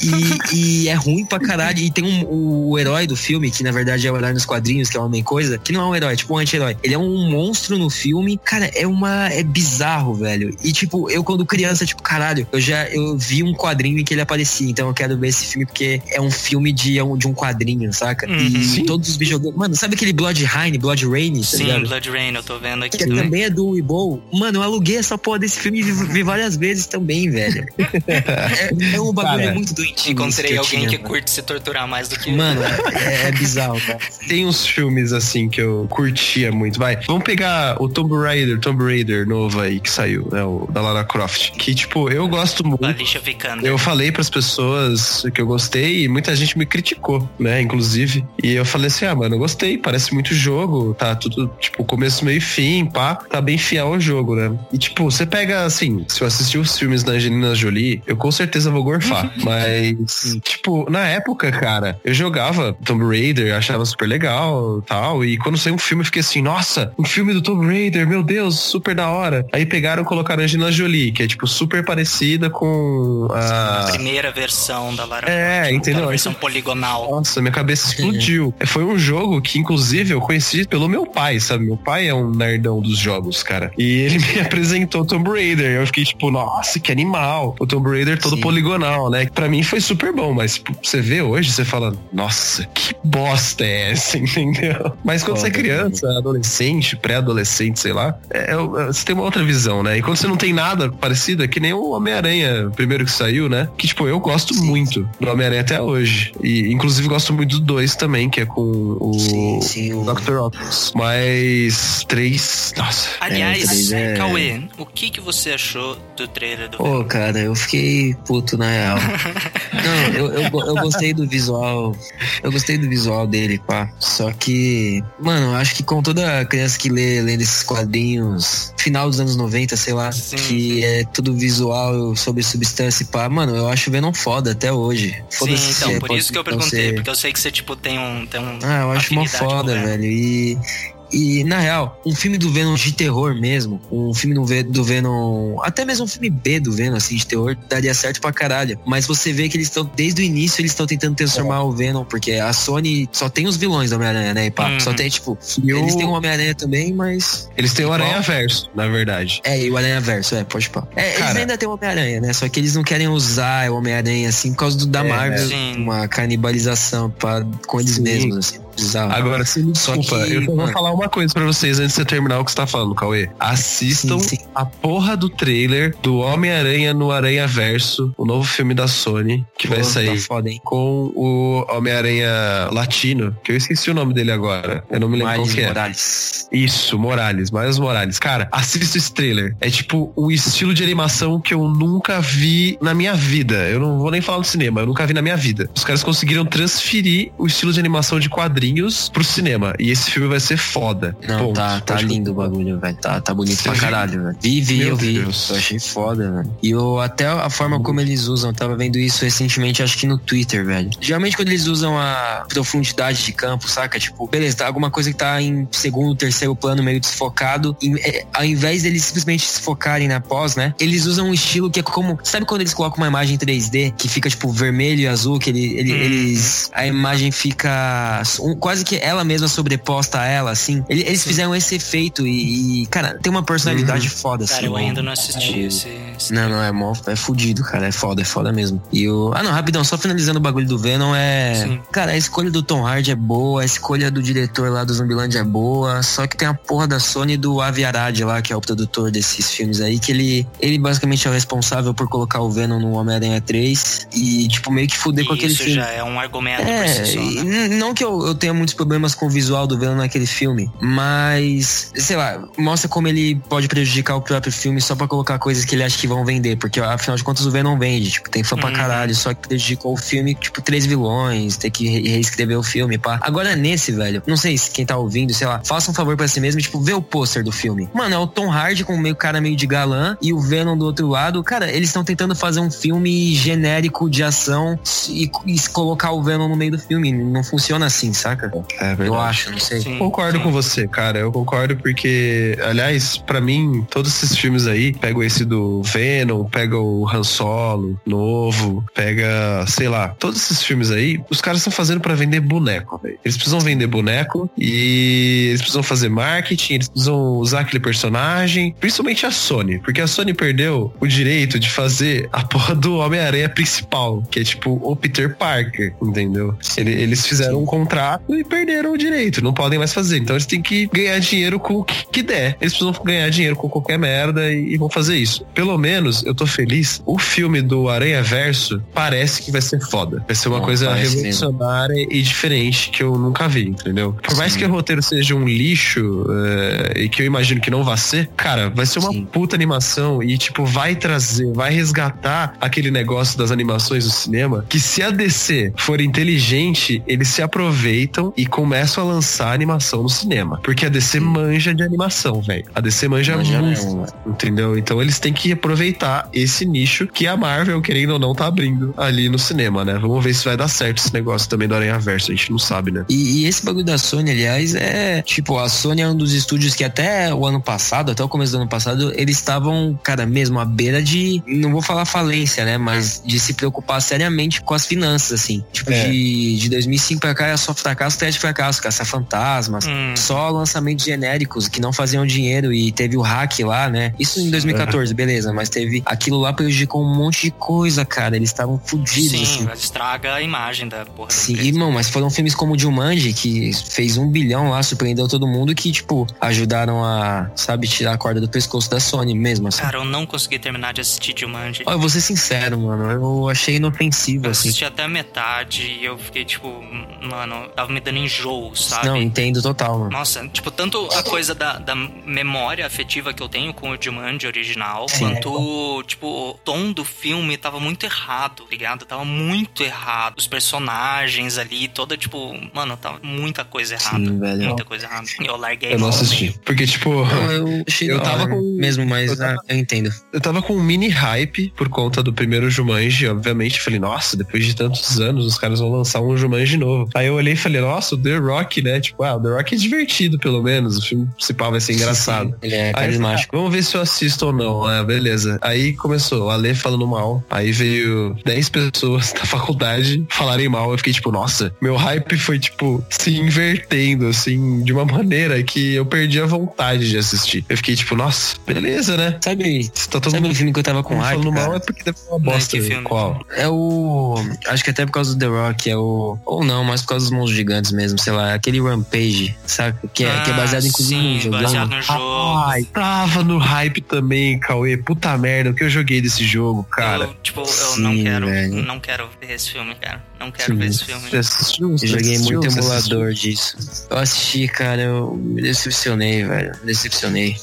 e, e é ruim pra caralho. E tem um, o, herói do filme, que na verdade é o herói nos quadrinhos, que é o Homem Coisa, que não é um herói, é tipo um anti-herói. Ele é um monstro no filme. Cara, é uma. É bizarro, velho. E tipo, eu quando criança, tipo, caralho, eu já eu vi um quadrinho em que ele aparecia. Então eu quero ver esse filme porque é um filme de, é um- de um quadrinho, saca? Uhum. E Sim. todos os videogames. Mano, sabe aquele Blood Rain, Blood Rain, tá Sim, ligado? Blood Rain, eu tô vendo aqui Que também. também é do Weeble. Mano, eu aluguei essa porra desse filme e vi, vi várias vezes também, velho. É, é um bagulho Cara, muito doentio. Encontrei eu alguém tinha, que mano. curte se torturar mais do que eu. Mano, é, é bizarro, cara. Tem uns filmes assim que eu curtia muito. Vai, vamos pegar o Tomb Raider, Tomb Raider novo aí que saiu, né? O da Lara Croft. Que, tipo, eu gosto muito. Alicia Vikander. Eu falei pras pessoas que eu gostei e muita gente me criticou, né? Inclusive. E eu falei assim: ah, mano, eu gostei, parece muito jogo, tá tudo, tipo, começo, meio e fim, pá, tá bem fiel ao jogo, né? E, tipo, você pega assim, se eu assistir os filmes da Angelina Jolie, eu com certeza vou gorfar. Mas, tipo, na época, cara, eu jogava Tomb Raider, achava super legal tal. E quando saiu um filme, eu fiquei assim, nossa, um filme do Tomb Raider, meu Deus, super da hora. Aí pegaram e colocaram a Angelina Jolie, que é, tipo, super parecida com A a. primeira versão da Lara É, Croft, entendeu? aquela versão poligonal. Nossa, minha cabeça explodiu. Foi um jogo que, inclusive, eu conheci pelo meu pai, sabe? Meu pai é um nerdão dos jogos, cara. E ele me apresentou Tomb Raider. Eu fiquei tipo, nossa, que animal. O Tomb Raider todo Sim. poligonal, né? Pra mim foi super bom, mas tipo, você vê hoje, você fala, nossa, que bosta é essa, entendeu? Mas quando você é criança, adolescente, pré-adolescente, sei lá, é- é- você tem uma outra visão, né? E quando você não tem nada parecido, é que nem o Homem-Aranha, primeiro que saiu, né? Que, tipo, eu gosto muito do Homem-Aranha até hoje. E, inclusive, gosto muito do dois também, que é com o Sim, sim, o- Dr. Octopus. Mas três, nossa. Aliás, três é- Cauê, o que, que você achou do trailer do Pô, cara, eu fiquei puto na real. Não, eu, eu, eu gostei do visual. Eu gostei do visual dele, pá. Só que, mano, eu acho que com toda criança que lê lendo esses quadrinhos, final dos anos 90, sei lá, Sim, que sim. é tudo visual sobre substância e pá, mano, eu acho Venom foda até hoje. Sim, Foda-se então, é- por isso que eu perguntei, ser- porque eu sei que você, tipo, tem um. Tem um Ah, eu acho o foda, velho. E, e, na real, um filme do Venom de terror mesmo, um filme do Ve- do Venom, até mesmo um filme B do Venom, assim, de terror, daria certo pra caralho. Mas você vê que eles estão, desde o início, eles estão tentando transformar o Venom, porque a Sony só tem os vilões do Homem-Aranha, né? E pá, Uhum. só tem, tipo, E o- eles têm o Homem-Aranha também, mas. Eles têm o. Aranha Verso, na verdade. É, e o Aranha Verso, é, pode pá. É, eles Cara. ainda têm o Homem-Aranha, né? Só que eles não querem usar o Homem-Aranha, assim, por causa do, da É, Marvel, Sim. uma canibalização pra, com eles Sim. mesmos, assim. Bizarro. Agora, você me desculpa, que, eu só vou falar uma coisa pra vocês antes de você terminar o que você tá falando, Cauê. Assistam Sim, sim. a porra do trailer do Homem-Aranha no Aranha Verso, o novo filme da Sony, que vai Pô, sair Tá foda, com o Homem-Aranha Latino, que eu esqueci o nome dele agora. Eu não me lembro qual Miles que é. Morales. Isso, Morales, Miles Morales. Cara, assista esse trailer. É tipo o estilo de animação que eu nunca vi na minha vida. Eu não vou nem falar do cinema, eu nunca vi na minha vida. Os caras conseguiram transferir o estilo de animação de quadrinhos pro cinema. E esse filme vai ser foda. Não, Ponto. tá, tá Pode lindo o bagulho, velho. Tá, tá bonito Você pra caralho, velho. Vi, vi, Meu eu vi. Deus. Eu achei foda, velho. E eu, até a forma como eles usam, eu tava vendo isso recentemente, acho que no Twitter, velho. Geralmente quando eles usam a profundidade de campo, saca? Tipo, beleza, tá alguma coisa que tá em segundo, terceiro plano, meio desfocado. E, é, ao invés deles simplesmente se focarem na pós, né? Eles usam um estilo que é como. Sabe quando eles colocam uma imagem 3D que fica, tipo, vermelho e azul, que ele, ele- Hum. eles. A imagem fica um- quase que ela mesma sobreposta a ela, assim. Ele- Eles fizeram esse efeito e, e, cara, tem uma personalidade foda, assim. Cara, eu ainda não assisti o- esse. esse- Não, não, é mó, é fudido, cara. É foda, é foda mesmo. E o. Ah, não, rapidão, só finalizando o bagulho do Venom é. Sim. Cara, a escolha do Tom Hardy é boa, a escolha do diretor lá do Zumbiland é boa, só que tem a porra da Sony e do Avi Arad lá, que é o produtor desses filmes aí, que ele, ele basicamente é o responsável por colocar o Venom no Homem-Aranha 3 e, tipo, meio que fuder com E aquele isso filme. já é um argumento por É, si só, né? não que eu, eu tenha muitos problemas com o visual do Venom naquele filme, mas, sei lá, mostra como ele pode prejudicar o próprio filme só pra colocar coisas que ele acha que vão vender, porque afinal de contas o Venom vende, tipo, tem fã pra Uhum. caralho, só que prejudicou o filme, tipo, três vilões, ter que re- reescrever o filme, pá. Agora nesse, velho, não sei se quem tá ouvindo, sei lá, faça um favor pra si mesmo, tipo, vê o pôster do filme. Mano, é o Tom Hardy com meio cara meio de galã e o Venom do outro lado. Cara, eles estão tentando fazer um filme genérico de ação e, e colocar o Venom no meio do filme. Não funciona assim, saca? É verdade. Eu acho, não sei. Sim, Concordo sim. com você, cara. Eu concordo porque, aliás, pra mim, todos esses filmes aí, pega esse do Venom, pega o Han Solo novo, pega, sei lá, todos esses filmes aí, os caras estão fazendo pra vender boneco, velho. Eles precisam vender boneco e eles precisam fazer marketing, eles precisam usar aquele personagem, principalmente a Sony, porque a Sony perdeu o direito de fazer a porra do Homem-Aranha principal, que é tipo o Peter Parker, entendeu? Ele- eles fizeram um contrato e perderam o direito, não podem mais fazer. Então eles têm que ganhar dinheiro com o que, der. Eles precisam ganhar dinheiro com qualquer merda e, e vão fazer isso. Pelo menos eu tô feliz. O filme do Aranha Verso parece que vai ser foda. Vai ser uma Bom, coisa revolucionária e diferente que eu nunca vi, entendeu? Por mais Sim. que o roteiro seja um lixo é, e que eu imagino que não vá ser, cara, vai ser uma Sim. puta animação e, tipo, vai trazer, vai resgatar aquele negócio das animações do cinema que se a DC for inteligente, eles se aproveitam e começam a lançar animação no cinema. Porque a DC manja de animação, velho. A DC manja, Manja muito, velho. entendeu? Então eles têm que aproveitar esse nicho que a Marvel, querendo ou não, tá abrindo ali no cinema, né? Vamos ver se vai dar certo esse negócio também do Aranha Verso, a gente não sabe, né? E, e esse bagulho da Sony, aliás, é tipo, a Sony é um dos estúdios que até o ano passado, até o começo do ano passado, eles estavam, cara, mesmo à beira de, não vou falar falência, né, mas de se preocupar seriamente com as finanças, assim. Tipo, É. de, de 2005 pra cá é só fracasso, teste fracasso, caça fantasmas, Hum. só lançamentos genéricos que não faziam dinheiro e teve o hack lá, né? Isso em 2014, beleza, mas teve aquilo lá prejudicou um monte de coisa, cara. Eles estavam fodidos, Sim, assim. mas estraga a imagem da porra Sim, irmão, mas foram filmes como Jumanji, que fez um bilhão lá, surpreendeu todo mundo, que, tipo, ajudaram a, sabe, tirar a corda do pescoço da Sony mesmo, assim. Cara, eu não consegui terminar de assistir Jumanji. Ó, eu vou ser sincero, mano, eu achei inofensivo, Eu assim. assisti até a metade e eu fiquei tipo, mano, tava me dando enjoo, sabe? Não, entendo total, mano. Nossa, tipo, tanto a coisa da, da memória afetiva que eu tenho com o Jumanji original, Sim. quanto, tipo, o tom do filme tava muito errado, tá ligado? Tava muito errado. Os personagens ali, toda, tipo, mano, tava muita coisa errada. Sim, velho. Muita coisa errada. E eu larguei Eu não assisti. Porque, tipo, Não, eu Eu da tava com- Mesmo, mas eu tava- ah, eu entendo. eu tava com um mini hype por conta do primeiro Jumanji, obviamente. Falei, nossa, depois de tantos anos, os caras vão lançar um Jumanji novo. Aí eu olhei e falei, nossa, o The Rock, né? Tipo, ah, o The Rock é divertido, pelo menos. O filme principal vai ser engraçado. Ele é Aí carismático. ah, vamos ver se eu assisto ou não. Ah, beleza. Aí começou, a Ale falando mal. Aí veio 10 pessoas da faculdade falarem mal. Eu fiquei tipo, nossa, meu hype foi, tipo, se invertendo, assim, de uma maneira que eu perdi a vontade de assistir. Eu fiquei tipo, nossa, beleza, né? Sabe, Se tá todo sabe mundo filme que eu tava com hype, falando mal cara? é porque deve ser uma bosta. que filme? Qual? É o. Acho que até por causa do The Rock, é o. Ou não, mas por causa dos monstros gigantes mesmo, sei lá, aquele Rampage, saca? Que é, que é baseado Ah, inclusive sim, num jogão. baseado no jogo. Ai, tava no hype também, Cauê. Puta merda, o que eu joguei desse jogo, cara. Eu, tipo, eu Sim, não quero, velho. não quero ver esse filme, cara. Não quero Sim. ver esse filme. Assistiu? Eu joguei assistiu? muito emulador disso. Eu assisti, cara, eu me decepcionei, velho. Me decepcionei.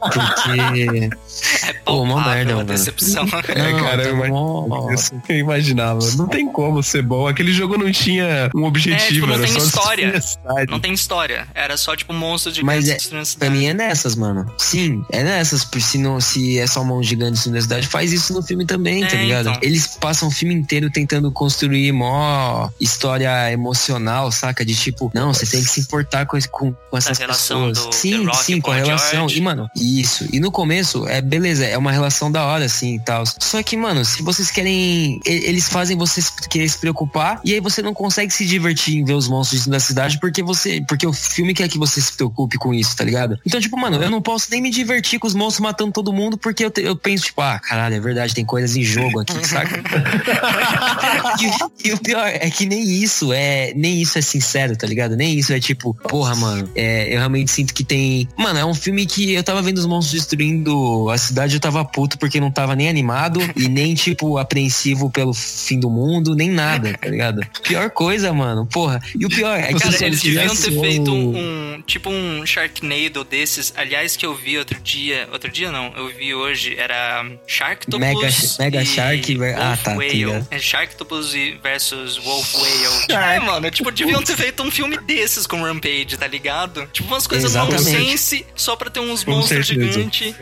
Porque. Pô, uma merda, mano. decepção. É, Não, cara, tá eu mó-. Eu imaginava. Não tem como ser bom. Aquele jogo não tinha um objetivo, É, tipo, não era tem só história. Não tem história. Era só, tipo, monstros de Mas é- Pra mim é nessas, mano. Sim, é nessas. Se, não, se é só mão gigante na cidade, faz isso no filme também, tá É, ligado? então. Eles passam o filme inteiro tentando construir mó história emocional, saca? De tipo, não, você tem que se importar com, com, com essas pessoas. do The sim, Rock sim, com a relação. George. E, mano, isso. E no começo, é beleza, é uma relação da hora, assim e tal. Só que, mano, se vocês querem. Eles fazem você se- querer se preocupar e aí você não consegue se divertir em ver os monstros da cidade porque você. Porque o filme quer que você se preocupe com isso, tá ligado? Então, tipo, mano, eu não posso nem me divertir com os monstros matando todo mundo porque eu, te- eu penso, tipo, ah, caralho, é verdade, tem coisas em jogo aqui, saca? e, o pior é que nem isso é. Nem isso é sincero, tá ligado? Nem isso é tipo, porra, mano. É, eu realmente sinto que tem. Mano, é um filme que eu tava vendo os monstros destruindo a cidade, eu tava puto porque não tava nem animado e nem, tipo, apreensivo pelo fim do mundo, nem nada, tá ligado? Pior coisa, mano. Porra. E o pior é que Cara, eles deviam ter feito um, um- tipo um Sharknado desses. Aliás, que eu vi outro dia. Outro dia não, eu vi hoje. Era Sharktopus Mega- Mega Shark ah, Wolf tá, Whale. É Sharktopus e versus Wolf Whale. É, mano, tipo, deviam ter feito um filme desses com Rampage, tá ligado? Tipo, umas coisas nonsense só pra ter uns Com monstros certeza. gigantes.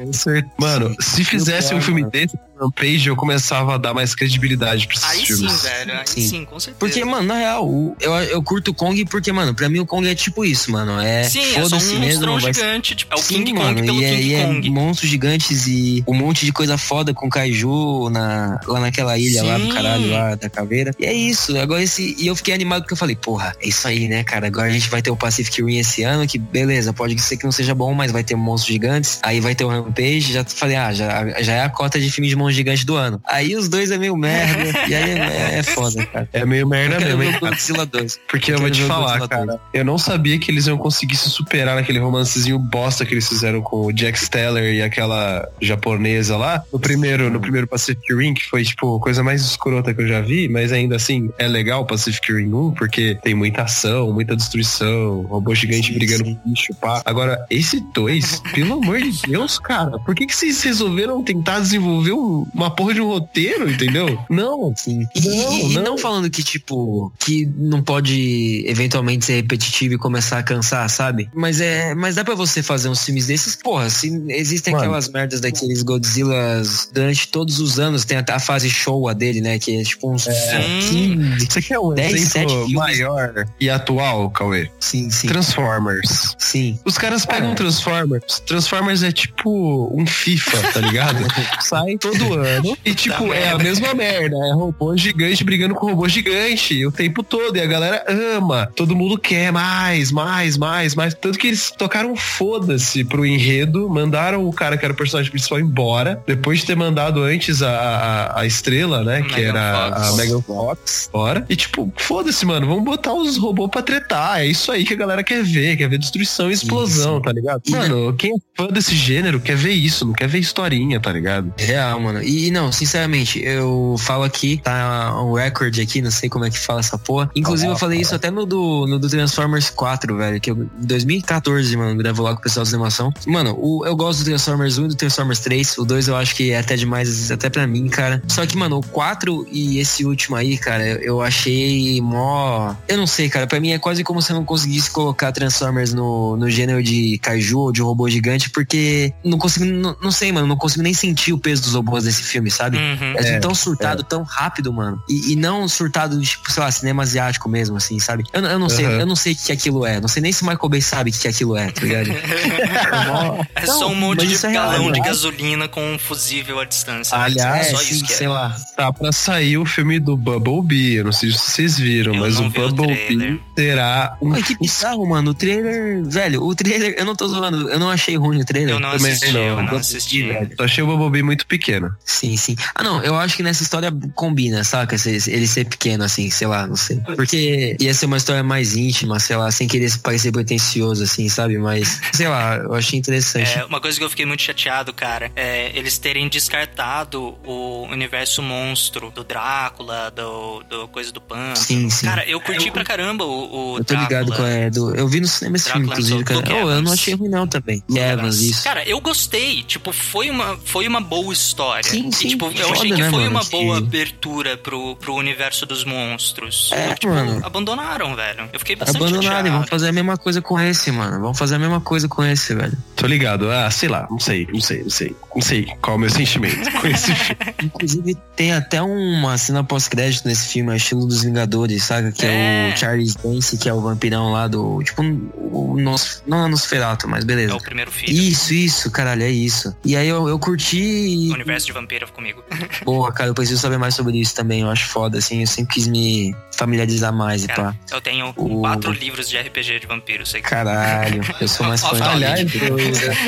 Mano, se fizesse um filme desse, Rampage, eu começava a dar mais credibilidade pra esses Aí sim, filmes. velho. Aí Sim. sim, com certeza. Porque, mano, na real, eu, eu curto o Kong porque, mano, pra mim o Kong é tipo isso, mano. É Sim, é só foda-se um mesmo. monstrão vai gigante. Tipo, é o Sim, King mano, Kong pelo e é, King e é monstros gigantes e um monte de coisa foda com kaiju na, lá naquela ilha lá do Sim. caralho, lá da caveira. E é isso. Agora esse. E eu fiquei animado porque eu falei, porra, é isso aí, né, cara? Agora a gente vai ter o Pacific Rim esse ano, que beleza, pode ser que não seja bom, mas vai ter monstros gigantes. Aí vai ter o Rampage. Já falei, ah, já, já é a cota de filme de monstros gigantes do ano. Aí os dois é meio merda. e aí é, é foda, cara. É meio merda quero mesmo, hein. Godzilla 2. Porque eu Eu vou quero te falar, cara. Eu não sabia que eles iam conseguir se superar naquele romancezinho bosta que eles fizeram com o Jack Steller e aquela japonesa lá. No primeiro, no primeiro Pacific Rim, que foi, tipo, a coisa mais escrota que eu já vi, mas ainda assim, é legal o Pacific Rim 1, porque tem muita ação, muita destruição, robô gigante Sim, brigando sim. com bicho, pá. Agora, esse dois, pelo amor de Deus, cara, por que que vocês resolveram tentar desenvolver um- uma porra de um roteiro, entendeu? Não. Sim. E Não, e- não. não falando que, tipo, que não pode eventualmente ser repetitivo e começar a cansar, sabe? Mas é. Mas dá pra você fazer uns filmes desses, porra, se existem Mano. aquelas merdas daqueles Godzillas durante todos os anos, tem até a fase show a dele, né? Que é tipo uns Sim. 15. Você quer um 10, 7 exemplo maior e atual, Cauê? Sim, sim. Transformers. Sim. Os caras pegam É. Transformers. Transformers é tipo um FIFA, tá ligado? Sai todo ano. E tipo, é a mesma merda. É robô gigante brigando com robô gigante o tempo todo. E a galera ama. Todo mundo quer mais, mais, mais, mais. Tanto que eles tocaram foda-se pro enredo. Mandaram o cara que era o personagem principal embora. Depois de ter mandado antes a, a, a estrela, né? que Megan era Fox. a Megan Fox. Bora. E tipo, foda-se, mano. Vamos botar os robôs pra tretar. É isso aí que a galera quer ver. Quer ver destruição e explosão, sim. tá ligado? Mano, quem é fã desse gênero quer ver isso, não quer ver historinha, tá ligado? Real, mano. E não, sinceramente, eu falo aqui, tá um recorde aqui, não sei como é que fala essa porra. Inclusive, eu falei isso até no do, no do Transformers 4, velho, que eu, em 2014, mano, gravou lá com o pessoal da animação. Mano, o, eu gosto do Transformers 1 e do Transformers 3. O 2 eu acho que é até demais, até pra mim, cara. Só que, mano, o 4 e esse último aí, cara, eu, eu achei mó. Eu não sei, cara. Pra mim é quase como se eu não conseguisse colocar Transformers no, no gênero de kaiju ou de robô gigante, porque não consigo, não, não sei, mano, não consigo nem sentir o peso dos robôs desse filme, sabe? Uhum. É, tudo É, tão surtado, tão rápido, mano. E, e não surtado, tipo, sei lá, cinema asiático mesmo, assim, sabe? Eu, eu não sei, Aham. eu não sei o que aquilo é. Não sei nem se o Michael Bay sabe o que aquilo é, tá ligado? É Não, só um monte mas de é real, galão de né? gasolina com um fusível à distância. Aliás, é só é, isso sim, é. sei lá. Tá pra sair o filme do Bumblebee. Eu não sei se vocês viram, Eu mas o vi Bumblebee trailer. terá um. Ai, que bizarro, mano. O trailer, velho, o trailer, eu não tô zoando, eu não achei ruim o trailer. Eu não Também assisti, não, eu não eu assisti. Só achei o Bumblebee muito pequeno. Sim, sim. Ah, não, eu acho que nessa história combina, saca? Ele ser pequeno, assim, sei lá, não sei. Porque ia ser uma história mais íntima, sei lá, sem querer parecer pretencioso, assim, sabe? Mas, sei lá, eu achei interessante. É, uma coisa que eu fiquei muito chateado, cara, é eles terem descartado o universo monstro do Drácula, do, do coisa do Pântano. Sim, sim. Cara, eu curti pra caramba o, o Eu tô ligado Drácula. com é do. Eu vi no cinema esse filme, inclusive, Luke cara. Oh, eu não achei ruim, não, também. E Evans, isso. Cara, eu gostei. Tipo, foi uma, foi uma boa história. Sim, E, sim, tipo, eu foda, achei que né, foi mano, uma que- boa abertura pro, pro universo dos monstros. É, tipo, mano. abandonaram, velho. Eu fiquei bastante Abandonaram, e chateado. vamos fazer a mesma coisa com esse, mano. Vamos fazer a mesma coisa com esse, velho. Tô ligado. Ah, sei lá, não sei, não sei, não sei. Não sei qual é o meu sentimento com esse filme. Inclusive, tem até uma cena pós-crédito nesse filme, é estilo dos Vingadores, sabe? Que é, É. o Charles Dance, que é o vampirão lá do. Tipo, o Nos, não é Nosferatu, mas É beleza. o primeiro filho. Isso, isso, caralho, é isso. E aí eu, eu curti e. O universo de vampiro comigo. Porra, cara, eu preciso saber mais sobre isso também. Eu acho foda, assim. Eu sempre quis me familiarizar mais e Cara, pá. eu tenho O- quatro livros de RPG de vampiro, sei que. Caralho, eu sou mais fã. Aliás, eu,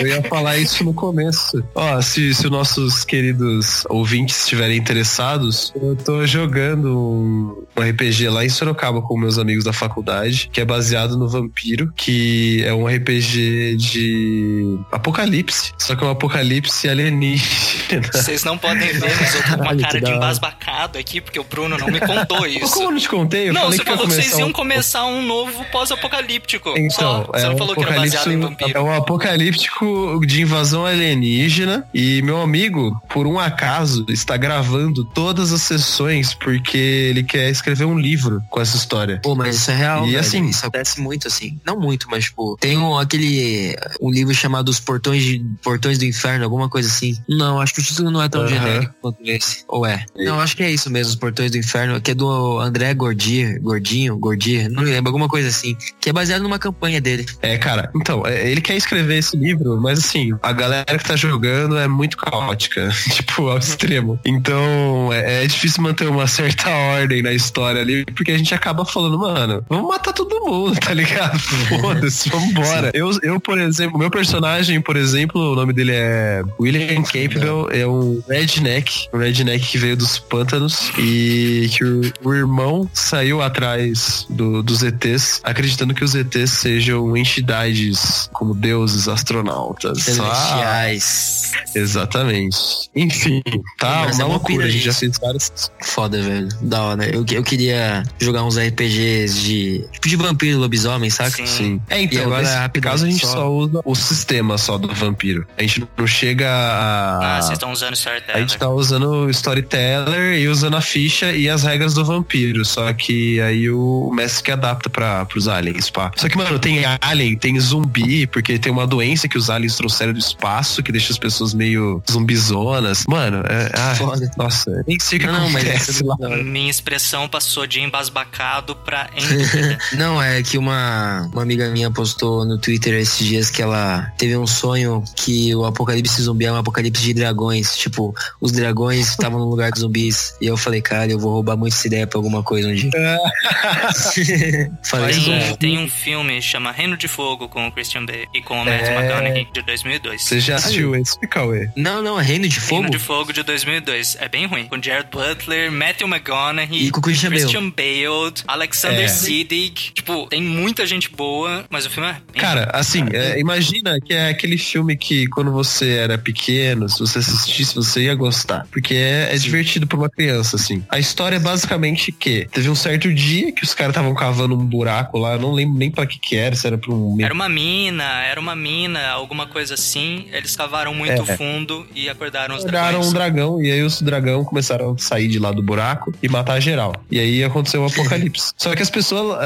eu ia falar isso no começo. Ó, se, se os nossos queridos ouvintes estiverem interessados, eu tô jogando um, RPG lá em Sorocaba com meus amigos da faculdade, que é baseado no Vampiro, que é um RPG de apocalipse, só que é um apocalipse alienígena. Vocês não podem ver, mas eu tô com uma cara de embasbacado aqui, porque o Bruno não me contou isso. Como eu não te contei? Eu não, falei você falou que vocês começar iam um- começar um novo pós-apocalíptico. Então, Só. Você é não um falou que era baseado em apocalipse- vampiro. É um apocalíptico de invasão alienígena e meu amigo, por um acaso, está gravando todas as sessões porque ele quer escrever um livro com essa história. Pô, mas isso é real, E velho. assim- Isso acontece muito, assim. Não muito, mas, tipo, tem um, aquele. Um livro chamado Os Portões, de, Portões do Inferno, alguma coisa assim. Não, acho que o título não é tão genérico quanto esse. Ou é? Não, acho que é isso mesmo, Os Portões do Inferno, que é do André Gordier, Gordinho, Gordier, não me lembro, alguma coisa assim. Que é baseado numa campanha dele. É, cara, então, é, ele quer escrever esse livro, mas assim, a galera que tá jogando é muito caótica, tipo, ao extremo. Então, é, é difícil manter uma certa ordem na história ali, porque a gente acaba falando, mano, vamos matar todo mundo, tá ligado? Foda-se, vambora. Eu, eu, por exemplo, meu personagem, por exemplo, o nome dele é William Campbell, é um redneck, um redneck que veio dos pântanos e que o, o irmão saiu atrás do- dos ETs, acreditando que os ETs sejam entidades como deuses, astronautas. Ah, Celestiais. exatamente. Enfim, tá Mas é uma uma loucura. pira A gente já fez várias. Foda, velho. Da hora. Eu, eu queria jogar uns RPGs de. Tipo de vampiro e lobisomem, saca? Sim. Sim. É, E então, agora, nesse caso a gente só- só... usa o sistema só do vampiro. A gente não chega a. Ah, vocês estão usando A Storyteller. gente tá usando o Storyteller e usando a ficha e as regras do vampiro. Só que aí o mestre que adapta pra, pros aliens, pá. Só que, mano, tem alien, tem zumbi, porque tem uma doença que os aliens trouxeram do espaço que deixa as pessoas meio zumbizonas. Mano, é. Foda. nossa, nem sei o que Não, mas acontece essa é lá. Minha expressão passou de embasbacado pra. Não, é que uma, uma amiga minha postou no Twitter esses dias que ela teve um sonho que o apocalipse zumbi é um apocalipse de dragões. Tipo, os dragões estavam no lugar dos zumbis. E eu falei, cara, eu vou roubar muito essa ideia pra alguma coisa um dia. falei, Tem, "É, tem um filme chama Reino de Fogo com o Christian Bale e com o Matthew É. McConaughey de 2002. Você já assistiu esse, Cauê? Não, não, é Reino de Fogo? Reino de Fogo de 2002. É bem ruim. Com Jared Butler, Matthew McConaughey, E com o Christian Bale. Bale, Alexander É. Siddig. Tipo, tem muita gente boa, mas o filme é bem Cara, assim, é, imagina que é aquele filme que quando você era pequeno, se você assistisse, você ia gostar. Porque é, é divertido pra uma criança, assim. A história é basicamente que teve um certo dia que os caras estavam cavando um buraco lá, eu não lembro nem pra que que era, se era pra um... Era uma mina, era uma mina, alguma coisa assim. Eles cavaram muito É. fundo e acordaram os dragões. um dragão e aí os dragão começaram a sair de lá do buraco e matar geral. E aí aconteceu o apocalipse. Só que as pessoas,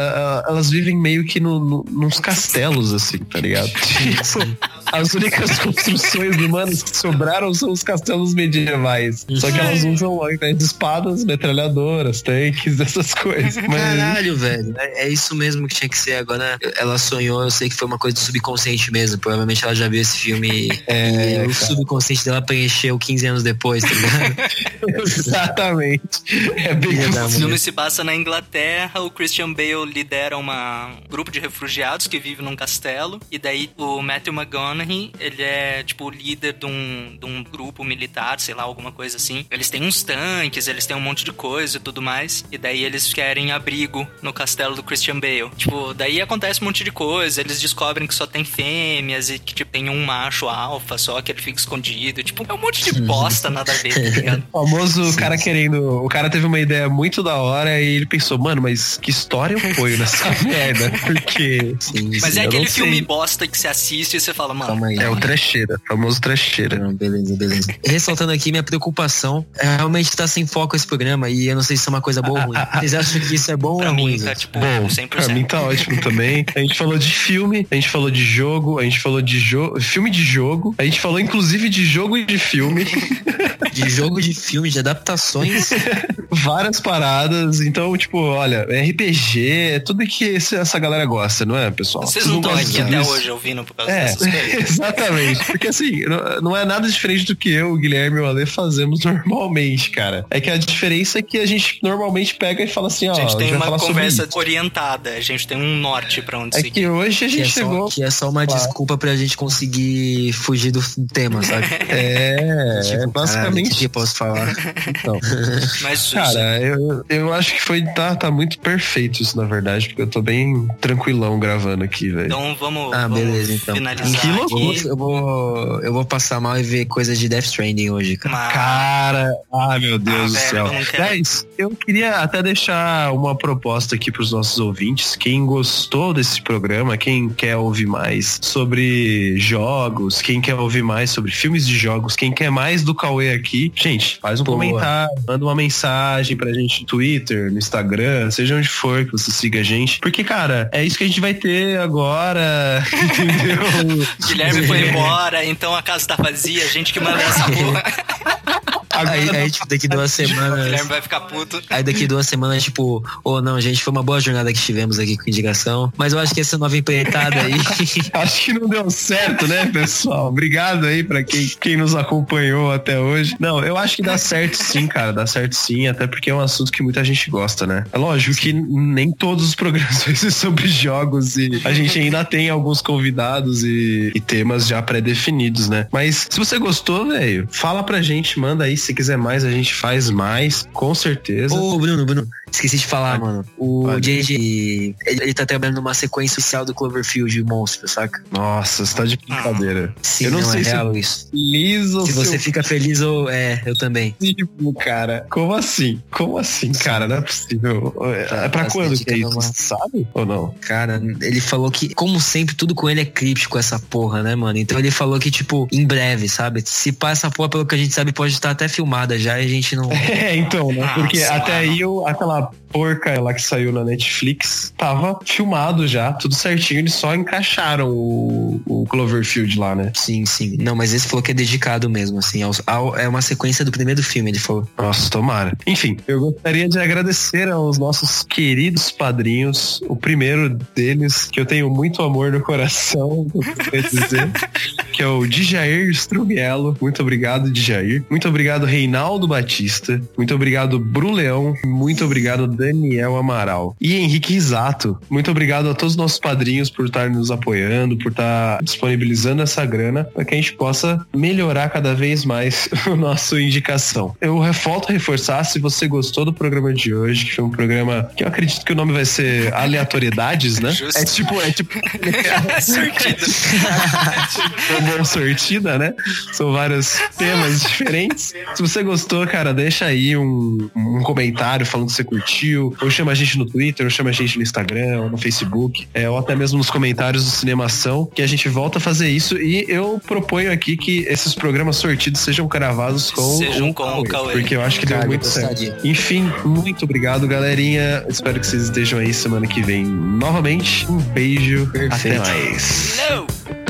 elas vivem meio que no, no- nos castelos, assim, tá ligado? Tipo, as únicas construções humanas que sobraram são os castelos medievais. Só que elas usam, ao invés de espadas, metralhadoras, tanques, essas coisas. Mas, Caralho, velho. É, é isso mesmo que tinha que ser. Agora ela sonhou, eu sei que foi uma coisa do subconsciente mesmo. Provavelmente ela já viu esse filme e, É, e o cara. subconsciente dela preencheu 15 anos depois, tá ligado? exatamente. É bem O filme se passa na Inglaterra, o Christian Bale lidera uma, um grupo de refugiados que vive num castelo, e daí o Matthew McConaughey, ele é tipo o líder de um, de um grupo militar, sei lá, alguma coisa assim. Eles têm uns tanques, eles têm um monte de coisa e tudo mais, e daí eles eles querem abrigo no castelo do Christian Bale. Tipo, daí acontece um monte de coisa, eles descobrem que só tem fêmeas e que tipo, tem um macho alfa só que ele fica escondido. Tipo, é um monte de bosta, nada a ver, tá ligado? O famoso cara querendo. O cara teve uma ideia muito da hora e ele pensou, mano, mas que história eu ponho nessa merda? Porque. Sim, Mas sim. é aquele filme sei. bosta que você assiste e você fala, mano, Calma aí. É o trecheira, o famoso trecheira. Não, beleza, beleza. Ressaltando aqui minha preocupação, é realmente tá sem foco esse programa e eu não sei se é uma coisa boa ou ruim. Vocês acham que isso é bom ou é pra ruim? mim tá gente? tipo Bom, 100%. pra mim tá ótimo também. A gente falou de filme, a gente falou de jogo, a gente falou de jogo, filme de jogo, a gente falou inclusive de jogo e de filme, De jogo, de filme, de adaptações. várias paradas. Então, tipo, olha, RPG, é tudo que esse- essa galera gosta, não é, pessoal? Vocês não estão aqui até hoje ouvindo por causa É, dessas coisas. exatamente. Porque assim, não- não é nada diferente do que eu, o Guilherme e o Ale fazemos normalmente, cara. É que a diferença é que a gente normalmente pega e fala assim, ó, A gente tem uma conversa orientada, a gente tem um norte pra onde É seguir. que hoje a Que é, gente só, chegou. que é só uma Claro. desculpa pra gente conseguir fugir do tema, sabe? É, Tipo, é basicamente O que eu posso falar? então. Mas Cara, eu, eu acho que foi. Tá, tá muito perfeito isso, na verdade, porque eu tô bem tranquilão gravando aqui, velho. então vamos, Ah, vamos beleza, então. finalizar Que Eu vou, aqui. eu, vou, eu vou passar mal e ver coisas de Death Stranding hoje, cara. Mas- Cara, ai meu Deus Ah, do velho, céu. eu não quero. Eu queria até deixar uma proposta aqui pros nossos ouvintes. Quem gostou desse programa, quem quer ouvir mais sobre jogos, quem quer ouvir mais sobre filmes de jogos, quem quer mais do Cauê aqui, gente, faz um Boa. comentário, manda uma mensagem pra gente no Twitter, no Instagram, seja onde for que você siga a gente. Porque, cara, é isso que a gente vai ter agora, entendeu? Guilherme foi embora, então a casa tá vazia, a gente que manda essa porra. Aí, aí, tipo, daqui duas O Guilherme semanas. vai ficar puto. Aí daqui duas semanas, tipo, ô não, gente, foi uma boa jornada que tivemos aqui com indicação. Mas eu acho que essa nova empreitada aí. Acho que não deu certo, né, pessoal? Obrigado aí pra quem, quem nos acompanhou até hoje. Não, eu acho que dá certo sim, cara. Dá certo sim, até porque é um assunto que muita gente gosta, né? É lógico que nem todos os programas vão ser sobre jogos e a gente ainda tem alguns convidados e, e temas já pré-definidos, né? Mas se você gostou, velho, fala pra gente, manda aí. Se quiser mais, a gente faz mais, com certeza. Ô, Bruno, Bruno, esqueci de falar, mano. O. JJ, ele, ele tá trabalhando numa sequência oficial do Cloverfield Monstro, saca? Nossa, você tá de brincadeira. Sim, Eu não sei é se- real isso. Feliz ou Se você fica feliz ou. É, eu também. possível, cara. Como assim? Como assim, cara? Não é possível. É pra Tá, quando que é isso? sabe ou não? Cara, ele falou que, como sempre, tudo com ele é críptico, essa porra, né, mano? Então ele falou que, tipo, em breve, sabe? Se passa essa porra, pelo que a gente sabe, pode estar até filmada já e a gente não. É, então, né? Ah, Porque até lá, aí eu, aquela porca lá que saiu na Netflix tava filmado já, tudo certinho. Eles só encaixaram o, o Cloverfield lá, né? Sim, sim. Não, mas esse falou que é dedicado mesmo, assim. Ao, ao- é uma sequência do primeiro filme, ele falou. Nossa, tomara. Enfim, eu gostaria de agradecer aos nossos queridos padrinhos. O primeiro deles, que eu tenho muito amor no coração, eu dizer, que é o Djair Strumiello. Muito obrigado, Djair. Muito obrigado, Reinaldo Batista. Muito obrigado, Bruleão. Muito obrigado, Daniel Amaral. E Henrique Risato. Muito obrigado a todos os nossos padrinhos por estar nos apoiando, por estar disponibilizando essa grana para que a gente possa melhorar cada vez mais o nosso indicação. Eu volto a reforçar, se você gostou do programa de hoje, que foi um programa que eu acredito que o nome vai ser Aleatoriedades, né? Justo. É tipo, é tipo Surtido. uma sortida, né? São vários temas diferentes. Se você gostou, cara, deixa aí um, um comentário falando que você curtiu, ou chama a gente no Twitter, ou chama a gente no Instagram, ou no Facebook, é, ou até mesmo nos comentários do Cinemação, que a gente volta a fazer isso. E eu proponho aqui que esses programas sortidos sejam gravados com, Sejam com o Cauê. Porque eu acho que deu Cara, muito eu certo. Enfim, muito obrigado, galerinha. Espero que vocês estejam aí semana que vem novamente. Um beijo. Perfeito. Até mais. Não!